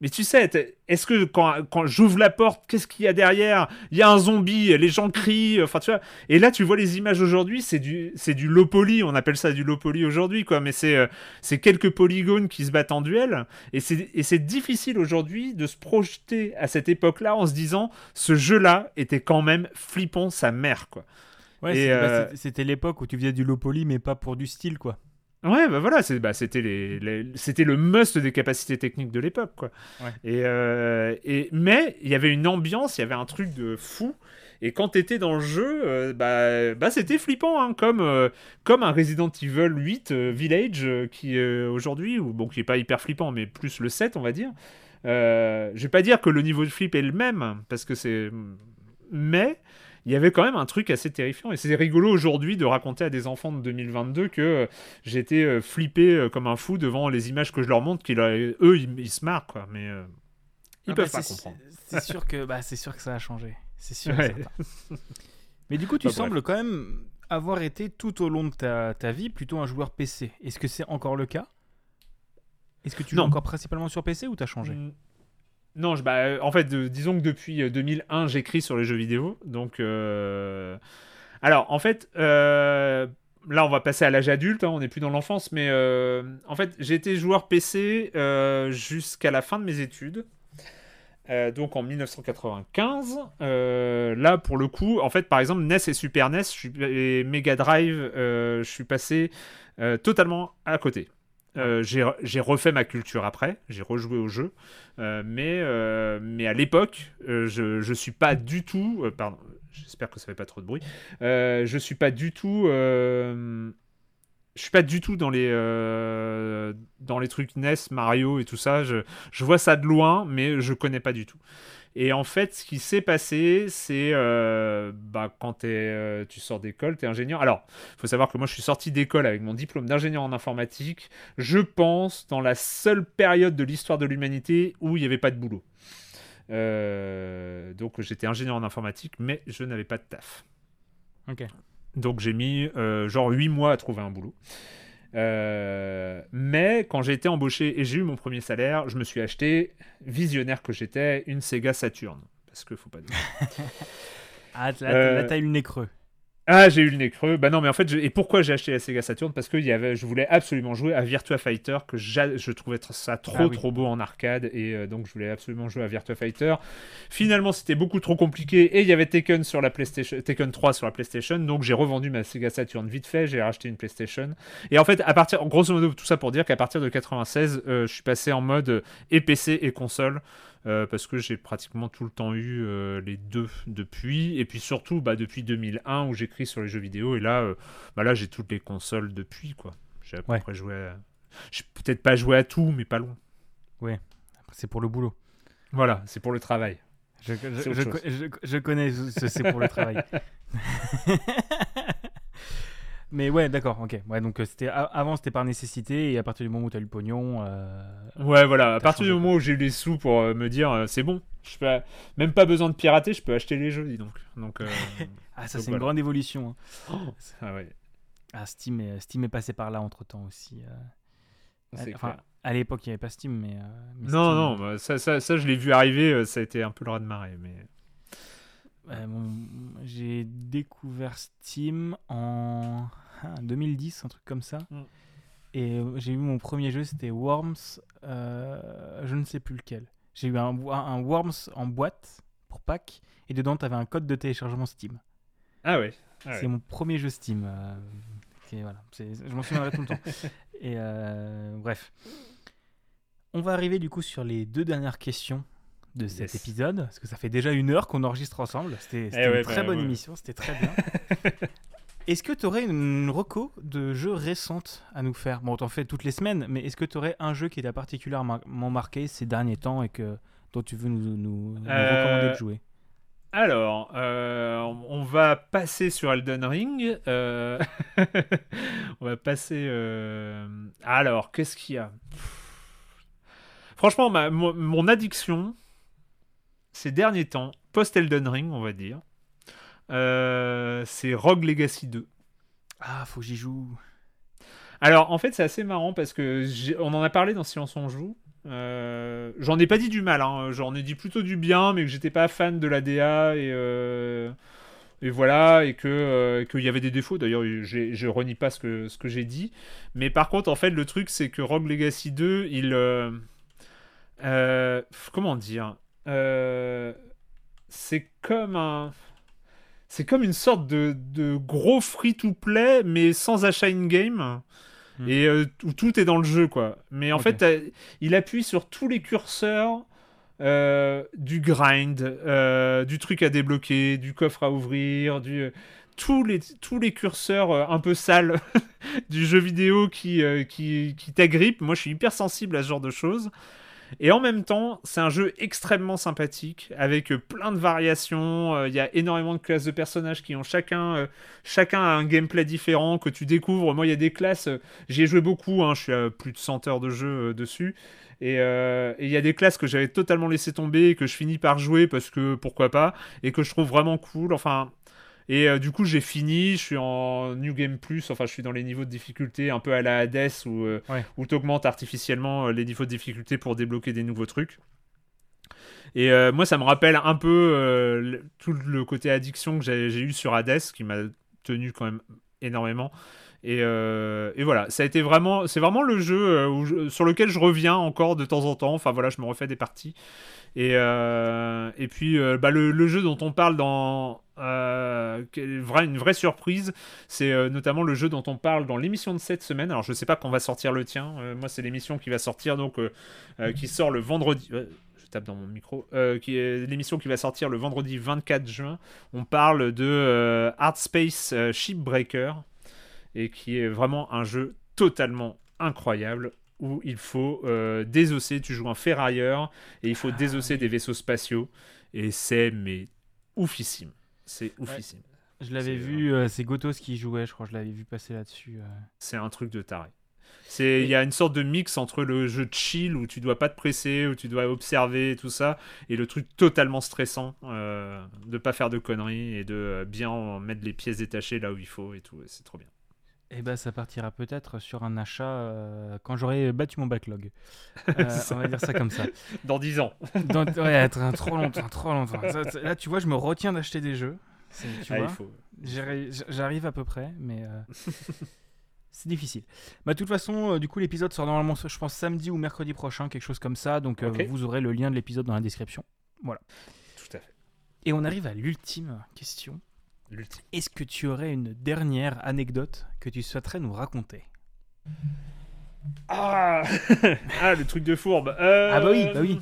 Mais tu sais, est-ce que quand, quand j'ouvre la porte, qu'est-ce qu'il y a derrière? Il y a un zombie, les gens crient, enfin tu vois. Et là, tu vois les images aujourd'hui, c'est du, c'est du low poly, on appelle ça du low poly aujourd'hui, quoi. Mais c'est, euh, c'est quelques polygones qui se battent en duel. Et c'est, et c'est difficile aujourd'hui de se projeter à cette époque-là en se disant, ce jeu-là était quand même flippant sa mère, quoi. Ouais, bah, c'était l'époque où tu faisais du low poly, mais pas pour du style, quoi. Ouais, bah voilà, bah, c'était les, c'était le must des capacités techniques de l'époque, quoi. Et, euh, et, mais il y avait une ambiance, il y avait un truc de fou. Et quand t'étais dans le jeu, euh, bah, bah c'était flippant, hein, comme, euh, comme un Resident Evil 8 Village qui aujourd'hui, bon, qui est pas hyper flippant, mais plus le 7, on va dire. je vais pas dire que le niveau de flip est le même, parce que c'est. Mais il y avait quand même un truc assez terrifiant. Et c'est rigolo aujourd'hui de raconter à des enfants de 2022 que euh, j'étais euh, flippé euh, comme un fou devant les images que je leur montre, qu'ils, eux, ils, se marrent, quoi. Mais ils ah peuvent bah, pas comprendre. C'est sûr, que, bah, c'est sûr que ça a changé. C'est sûr. Mais du coup, tu sembles quand même avoir été tout au long de ta, ta vie plutôt un joueur PC. Est-ce que c'est encore le cas? Est-ce que tu joues encore principalement sur PC ou t'as changé? Mmh. Non, bah, en fait, disons que depuis 2001, euh, j'écris sur les jeux vidéo. Donc, euh, alors, en fait, euh, là, on va passer à l'âge adulte. Hein, on n'est plus dans l'enfance, mais en fait, j'ai été joueur PC jusqu'à la fin de mes études. donc en 1995. là, pour le coup, en fait, par exemple, NES et Super NES et Mega Drive, je suis passé totalement à côté. Euh, j'ai refait ma culture après, j'ai rejoué au jeu, euh, mais, euh, mais à l'époque, je, je suis pas du tout, pardon, j'espère que ça fait pas trop de bruit, je suis pas du tout, je suis pas du tout dans les, dans les trucs NES, Mario et tout ça, je, je vois ça de loin, mais je connais pas du tout. Et en fait, ce qui s'est passé, c'est euh, bah, quand euh, tu sors d'école, tu es ingénieur. Alors, il faut savoir que moi, je suis sorti d'école avec mon diplôme d'ingénieur en informatique, je pense, dans la seule période de l'histoire de l'humanité où il n'y avait pas de boulot. Euh, donc, j'étais ingénieur en informatique, mais je n'avais pas de taf. Ok. Donc, j'ai mis genre 8 mois à trouver un boulot. Euh, mais quand j'ai été embauché et j'ai eu mon premier salaire, je me suis acheté, visionnaire que j'étais, une Sega Saturn. Parce que faut pas dire. ah, là, euh, t'as eu le nez creux. Ah, j'ai eu le nez creux. Bah non, mais en fait, et pourquoi j'ai acheté la Sega Saturn? Parce que y avait, je voulais absolument jouer à Virtua Fighter, que je trouvais ça trop, ah trop beau en arcade, et euh, donc je voulais absolument jouer à Virtua Fighter. Finalement, c'était beaucoup trop compliqué, et il y avait Tekken sur la PlayStation, Tekken 3 sur la PlayStation, donc j'ai revendu ma Sega Saturn vite fait, j'ai racheté une PlayStation. Et en fait, à partir, grosso modo, tout ça pour dire qu'à partir de 96, euh, je suis passé en mode et PC et console. Euh, parce que j'ai pratiquement tout le temps eu euh, les deux depuis. Et puis surtout, bah, depuis 2001 où j'écris sur les jeux vidéo. Et là, euh, bah, là j'ai toutes les consoles depuis. quoi. J'ai à peu près joué à... J'ai peut-être pas joué à tout, mais pas loin. Ouais, c'est pour le boulot. Voilà, c'est pour le travail. Je, je, je connais, c'est pour le travail. Mais ouais, d'accord, ok. Ouais, donc euh, c'était avant c'était par nécessité et à partir du moment où tu as eu le pognon. Euh, ouais, voilà. À partir du moment où j'ai eu les sous pour euh, me dire c'est bon, je peux même pas besoin de pirater, je peux acheter les jeux, dis donc. donc ah, ça c'est une grande évolution. Hein. Oh, ah ouais. Ah, Steam est, Steam est passé par là entre temps aussi. Enfin, à l'époque il n'y avait pas Steam, mais. non, non, bah, ça, ça, ça, je l'ai vu arriver, ça a été un peu le raz de marée, mais. J'ai découvert Steam en 2010, un truc comme ça. Mm. Et euh, j'ai eu mon premier jeu, c'était Worms, euh, je ne sais plus lequel. J'ai eu un, un, Worms en boîte pour pack, et dedans, tu avais un code de téléchargement Steam. Ah ouais. Ah c'est mon premier jeu Steam. Euh, voilà. Je m'en souviendrai tout le temps. Et bref. On va arriver du coup sur les deux dernières questions de cet épisode, parce que ça fait déjà une heure qu'on enregistre ensemble. C'était eh une très bonne émission, c'était très bien. Est-ce que tu aurais une reco de jeux récentes à nous faire? Bon, t'en fais toutes les semaines, mais est-ce que tu aurais un jeu qui t'a particulièrement marqué ces derniers temps et que dont tu veux nous, nous, euh, recommander de jouer? alors, euh, on va passer sur Elden Ring. Euh, on va passer. Alors, qu'est-ce qu'il y a? Franchement, ma, mon addiction ces derniers temps, post-Elden Ring, on va dire. Euh, c'est Rogue Legacy 2. Ah, faut que j'y joue. Alors, en fait, c'est assez marrant parce que on en a parlé dans Silence on joue. Euh, j'en ai pas dit du mal, hein. j'en ai dit plutôt du bien, mais que j'étais pas fan de la DA et, euh, et voilà, et que qu'il y avait des défauts. D'ailleurs, je renie pas ce que, ce que j'ai dit. Mais par contre, en fait, le truc, c'est que Rogue Legacy 2, il. comment dire Euh, C'est comme un. C'est comme une sorte de, de gros free-to-play, mais sans achat in-game. Hmm. Et euh, où tout est dans le jeu, quoi. Mais en fait, t'as- il appuie sur tous les curseurs euh, du grind, euh, du truc à débloquer, du coffre à ouvrir, du tous les tous les curseurs euh, un peu sales du jeu vidéo qui euh, qui, qui t'agrippent. Moi, je suis hyper sensible à ce genre de choses. Et en même temps, c'est un jeu extrêmement sympathique avec euh, plein de variations. Euh, Il y a énormément de classes de personnages qui ont chacun, euh, chacun a un gameplay différent que tu découvres. Moi, il y a des classes, j'y ai joué beaucoup, hein, je suis à plus de 100 heures de jeu dessus. Et il y a des classes que j'avais totalement laissé tomber que je finis par jouer parce que pourquoi pas, et que je trouve vraiment cool. Enfin. Et euh, du coup, j'ai fini, je suis en New Game Plus, enfin, je suis dans les niveaux de difficulté un peu à la Hades où, euh, Ouais. où tu augmentes artificiellement euh, les niveaux de difficulté pour débloquer des nouveaux trucs. Et euh, moi, ça me rappelle un peu tout le côté addiction que j'ai j'ai eu sur Hades, qui m'a tenu quand même énormément. Et, euh, et voilà, ça a été vraiment, c'est vraiment le jeu euh, sur lequel je reviens encore de temps en temps. Enfin voilà, je me refais des parties. Et, euh, puis bah, le, jeu dont on parle dans euh, une vraie surprise, c'est notamment le jeu dont on parle dans l'émission de cette semaine. Alors je sais pas quand va sortir le tien. Moi c'est l'émission qui va sortir donc qui sort le vendredi. dans mon micro. L'émission qui va sortir le vendredi 24 juin. On parle de euh, Hard Space Shipbreaker et qui est vraiment un jeu totalement incroyable où il faut euh, désosser. Tu joues un ferrailleur et il faut Ah, désosser oui. des vaisseaux spatiaux et c'est mais oufissime. C'est oufissime. Je l'avais vu, euh, c'est Gotos qui jouait, je crois, je l'avais vu passer là-dessus. euh. C'est un truc de taré. C'est il y a une sorte de mix entre le jeu chill où tu dois pas te presser, où tu dois observer et tout ça, et le truc totalement stressant euh, de pas faire de conneries et de euh, bien mettre les pièces détachées là où il faut et tout. et C'est trop bien. Eh ben, ça partira peut-être sur un achat euh, quand j'aurai battu mon backlog. Euh, on va dire ça comme ça. Dans 10 ans. Dans- ouais, être un- trop longtemps, trop longtemps. Ça, là, tu vois, je me retiens d'acheter des jeux. C'est- Tu Ah, vois, faut. J'arrive à peu près, mais euh, c'est difficile. Bah, de toute façon, du coup, l'épisode sort normalement, je pense, samedi ou mercredi prochain, quelque chose comme ça. Donc, vous aurez le lien de l'épisode dans la description. Tout à fait. Et on arrive à l'ultime question. Est-ce que tu aurais une dernière anecdote que tu souhaiterais nous raconter? Ah Ah, le truc de fourbe. Euh, Ah bah oui, bah oui.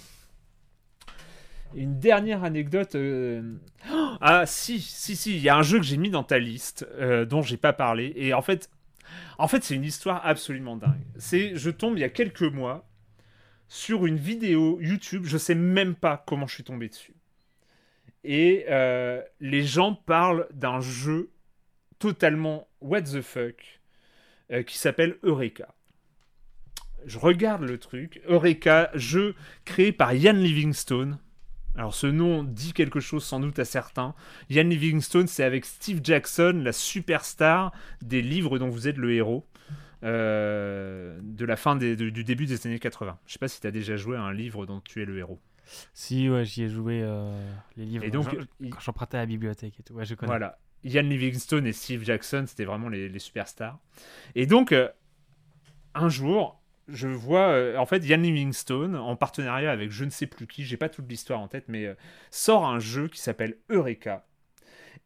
Une dernière anecdote. euh, Ah si, si, si, il y a un jeu que j'ai mis dans ta liste euh, dont j'ai pas parlé. Et en fait, en fait, c'est une histoire absolument dingue. C'est, je tombe il y a quelques mois sur une vidéo YouTube. Je sais même pas comment je suis tombé dessus. Et euh, les gens parlent d'un jeu totalement what the fuck euh, qui s'appelle Eureka. Je regarde le truc. Eureka, jeu créé par Ian Livingstone. Alors ce nom dit quelque chose sans doute à certains. Ian Livingstone, c'est avec Steve Jackson, la superstar des livres dont vous êtes le héros. euh, de la fin du début des années 80. Je sais pas si tu as déjà joué à un livre dont tu es le héros. Si, ouais, j'y ai joué euh, les livres. Et donc, il- quand j'empruntais à la bibliothèque et tout. Ouais, je connais. Voilà. Ian Livingstone et Steve Jackson, c'était vraiment les, les superstars. Et donc, euh, un jour, je vois, euh, en fait, Ian Livingstone, en partenariat avec je ne sais plus qui, j'ai pas toute l'histoire en tête, mais euh, sort un jeu qui s'appelle Eureka.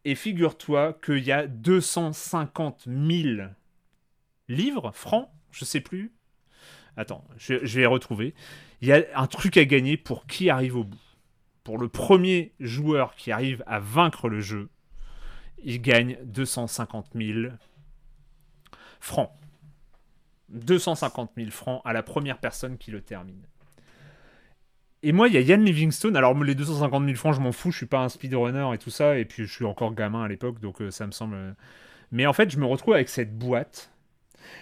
Et figure-toi qu'il y a 250 000 livres, francs, je sais plus. Attends, je, vais retrouver. Il y a un truc à gagner pour qui arrive au bout. Pour le premier joueur qui arrive à vaincre le jeu, il gagne 250 000 francs. 250 000 francs à la première personne qui le termine. Et moi, il y a Yann Livingstone. Alors, les 250 000 francs, je m'en fous. Je suis pas un speedrunner et tout ça. Et puis, je suis encore gamin à l'époque, donc euh, ça me semble. Mais en fait, je me retrouve avec cette boîte.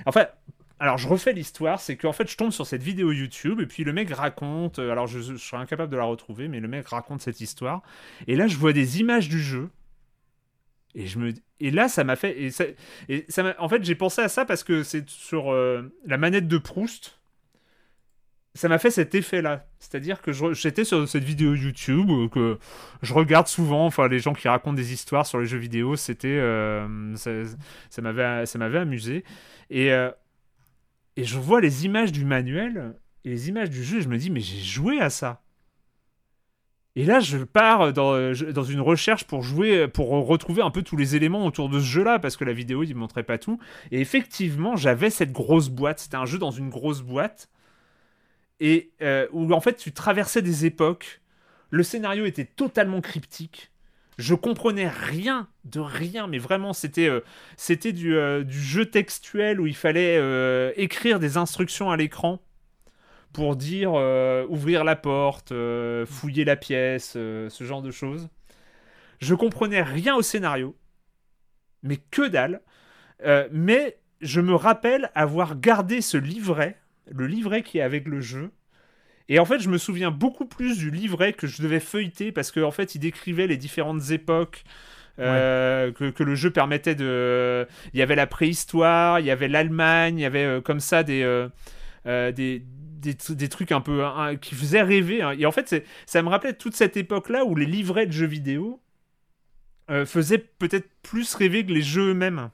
En fait, alors je refais l'histoire, c'est qu'en fait je tombe sur cette vidéo YouTube et puis le mec raconte, euh, alors je, serais incapable de la retrouver, mais le mec raconte cette histoire. Et là je vois des images du jeu. Et, je me, et là ça m'a fait... Et ça, et ça en fait j'ai pensé à ça parce que c'est sur euh, la manette de Proust. Ça m'a fait cet effet-là. C'est-à-dire que j'étais sur cette vidéo YouTube euh, que je regarde souvent, enfin les gens qui racontent des histoires sur les jeux vidéo, c'était... ça ça m'avait amusé. Et... et je vois les images du manuel et les images du jeu, et je me dis, mais j'ai joué à ça. Et là, je pars dans, une recherche pour jouer, pour retrouver un peu tous les éléments autour de ce jeu-là, parce que la vidéo, il ne montrait pas tout. Et effectivement, j'avais cette grosse boîte. C'était un jeu dans une grosse boîte. Et euh, où, en fait, tu traversais des époques. Le scénario était totalement cryptique. Je comprenais rien de rien, mais vraiment, c'était euh, euh, du jeu textuel où il fallait euh, écrire des instructions à l'écran pour dire ouvrir la porte, fouiller la pièce, ce genre de choses. Je comprenais rien au scénario, mais que dalle. Mais je me rappelle avoir gardé ce livret, le livret qui est avec le jeu. Et en fait, je me souviens beaucoup plus du livret que je devais feuilleter parce qu'en en fait, il décrivait les différentes époques. euh, que, que le jeu permettait de. Il y avait la préhistoire, il y avait l'Allemagne, il y avait euh, comme ça des, euh, des, des, tr- des trucs un peu hein, qui faisaient rêver. hein. Et en fait, ça me rappelait toute cette époque-là où les livrets de jeux vidéo faisaient peut-être plus rêver que les jeux eux-mêmes.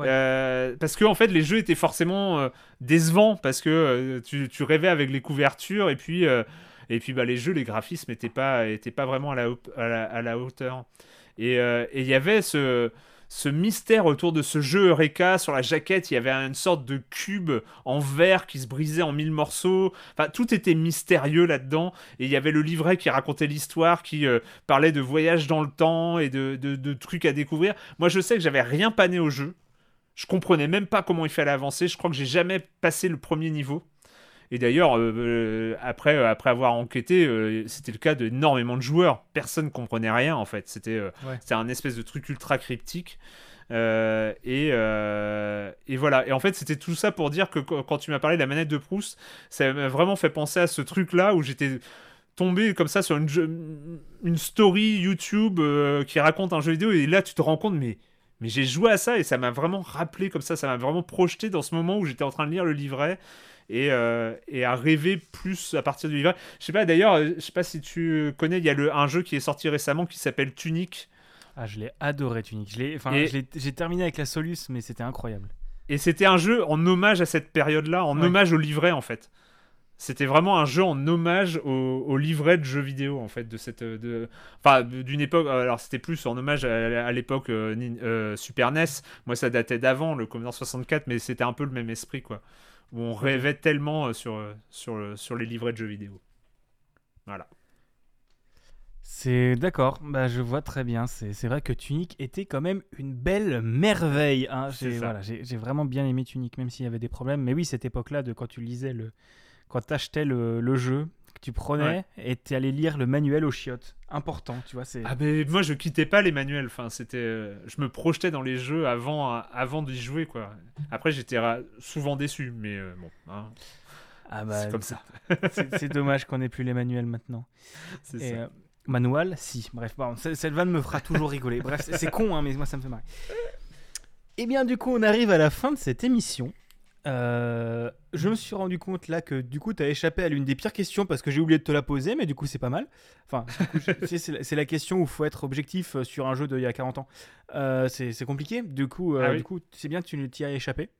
Euh, parce que en fait les jeux étaient forcément euh, décevants parce que euh, tu, rêvais avec les couvertures et puis et puis bah les jeux les graphismes étaient pas étaient pas vraiment à la, à la, hauteur. Et il y avait ce ce mystère autour de ce jeu Eureka. Sur la jaquette il y avait une sorte de cube en verre qui se brisait en mille morceaux. Enfin tout était mystérieux là-dedans. Et il y avait le livret qui racontait l'histoire qui parlait de voyage dans le temps et de, de, de trucs à découvrir. Moi je sais que j'avais rien pané au jeu je comprenais même pas comment il fallait avancer. Je crois que j'ai jamais passé le premier niveau. Et d'ailleurs, euh, euh, après, euh, après avoir enquêté, euh, c'était le cas d'énormément de joueurs. Personne ne comprenait rien en fait. C'était Ouais. un espèce de truc ultra cryptique. Et, et voilà. Et en fait, c'était tout ça pour dire que qu- quand tu m'as parlé de la manette de Proust, ça m'a vraiment fait penser à ce truc-là où j'étais tombé comme ça sur une, une story YouTube qui raconte un jeu vidéo et là tu te rends compte mais mais j'ai joué à ça et ça m'a vraiment rappelé comme ça, ça m'a vraiment projeté dans ce moment où j'étais en train de lire le livret et, euh, et à rêver plus à partir du livret. Je sais pas d'ailleurs, euh, je sais pas si tu connais, il y a le, un jeu qui est sorti récemment qui s'appelle Tunic Ah, je l'ai adoré, Tunic. J'ai terminé avec la Solus, mais c'était incroyable. et c'était un jeu en hommage à cette période-là, en Ouais. hommage au livret en fait. C'était vraiment un jeu en hommage au, au livret de jeux vidéo en fait de cette de enfin d'une époque alors c'était plus en hommage à, à l'époque euh, euh, Super NES moi ça datait d'avant le Commodore 64 mais c'était un peu le même esprit quoi où on rêvait tellement euh, sur sur sur les livrets de jeux vidéo voilà C'est d'accord, bah, je vois très bien. C'est vrai que Tunic était quand même une belle merveille. hein. Voilà, j'ai vraiment bien aimé Tunic, même s'il y avait des problèmes. Mais oui, cette époque-là, de quand tu lisais le, quand t'achetais le, le jeu, que tu prenais et tu allais lire le manuel aux chiottes. Important, tu vois. Ah mais moi je quittais pas les manuels enfin c'était euh, je me projetais dans les jeux avant euh, avant d'y jouer quoi après j'étais souvent déçu mais euh, bon hein, ah bah, c'est comme ça c'est dommage qu'on ait plus les manuels maintenant. c'est ça euh, manuel, si. Bref, bon, ce- cette vanne me fera toujours rigoler. Bref, c'est- c'est con, hein, mais moi ça me fait marrer. Et bien, du coup, on arrive à la fin de cette émission. Euh, je me suis rendu compte là que du coup, tu as échappé à l'une des pires questions parce que j'ai oublié de te la poser, mais du coup, c'est pas mal. Enfin, c'est la- question où il faut être objectif euh, sur un jeu d'il y a 40 ans. Euh, c'est compliqué. Du coup, euh, Ah oui. du coup c'est bien que tu t'y as échappé.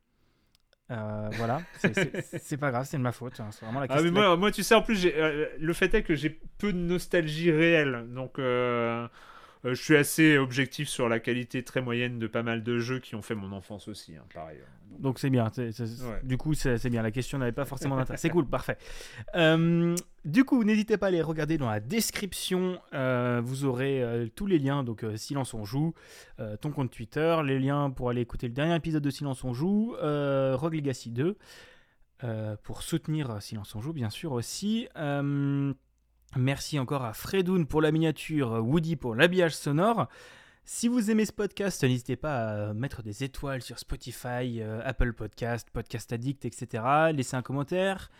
Voilà, C'est- pas grave, c'est de ma faute. hein, C'est vraiment la Ah, mais moi, moi, tu sais, en plus, le fait est que j'ai peu de nostalgie réelle. Donc, je suis assez objectif sur la qualité très moyenne de pas mal de jeux qui ont fait mon enfance aussi, hein, pareil. Donc c'est bien. c'est- c'est- Ouais. Du coup, c'est c'est bien. La question n'avait pas forcément d'intérêt. C'est cool, parfait. Euh, du coup, n'hésitez pas à les regarder dans la description. Euh, vous aurez euh, tous les liens. Donc, euh, Silence on joue, euh, ton compte Twitter, les liens pour aller écouter le dernier épisode de Silence on joue, euh, Rogue Legacy 2, euh, pour soutenir euh, Silence on joue, bien sûr aussi. Merci encore à Fredoun pour la miniature, Woody pour l'habillage sonore. Si vous aimez ce podcast, n'hésitez pas à mettre des étoiles sur Spotify, euh, Apple Podcast, Podcast Addict, etc. Laissez un commentaire.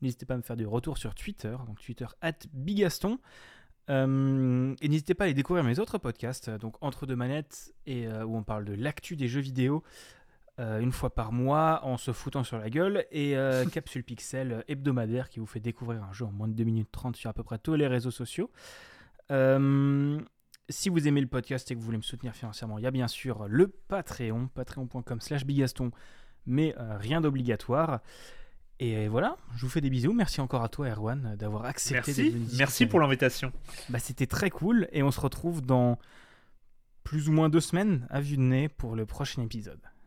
N'hésitez pas à me faire du retour sur Twitter, donc Twitter at Bigaston. Euh, et n'hésitez pas à aller découvrir mes autres podcasts, donc Entre deux manettes, et, euh, où on parle de l'actu des jeux vidéo une fois par mois en se foutant sur la gueule, et Capsule Pixel hebdomadaire qui vous fait découvrir un jeu en moins de 2 minutes 30 sur à peu près tous les réseaux sociaux. Si vous aimez le podcast et que vous voulez me soutenir financièrement, il y a bien sûr le Patreon, patreon.com slash bigaston, mais euh, rien d'obligatoire. Et voilà, je vous fais des bisous. Merci encore à toi, Erwan, d'avoir accepté Merci, Merci pour l'invitation. Bah, C'était très cool et on se retrouve dans plus ou moins deux semaines à vue de nez pour le prochain épisode.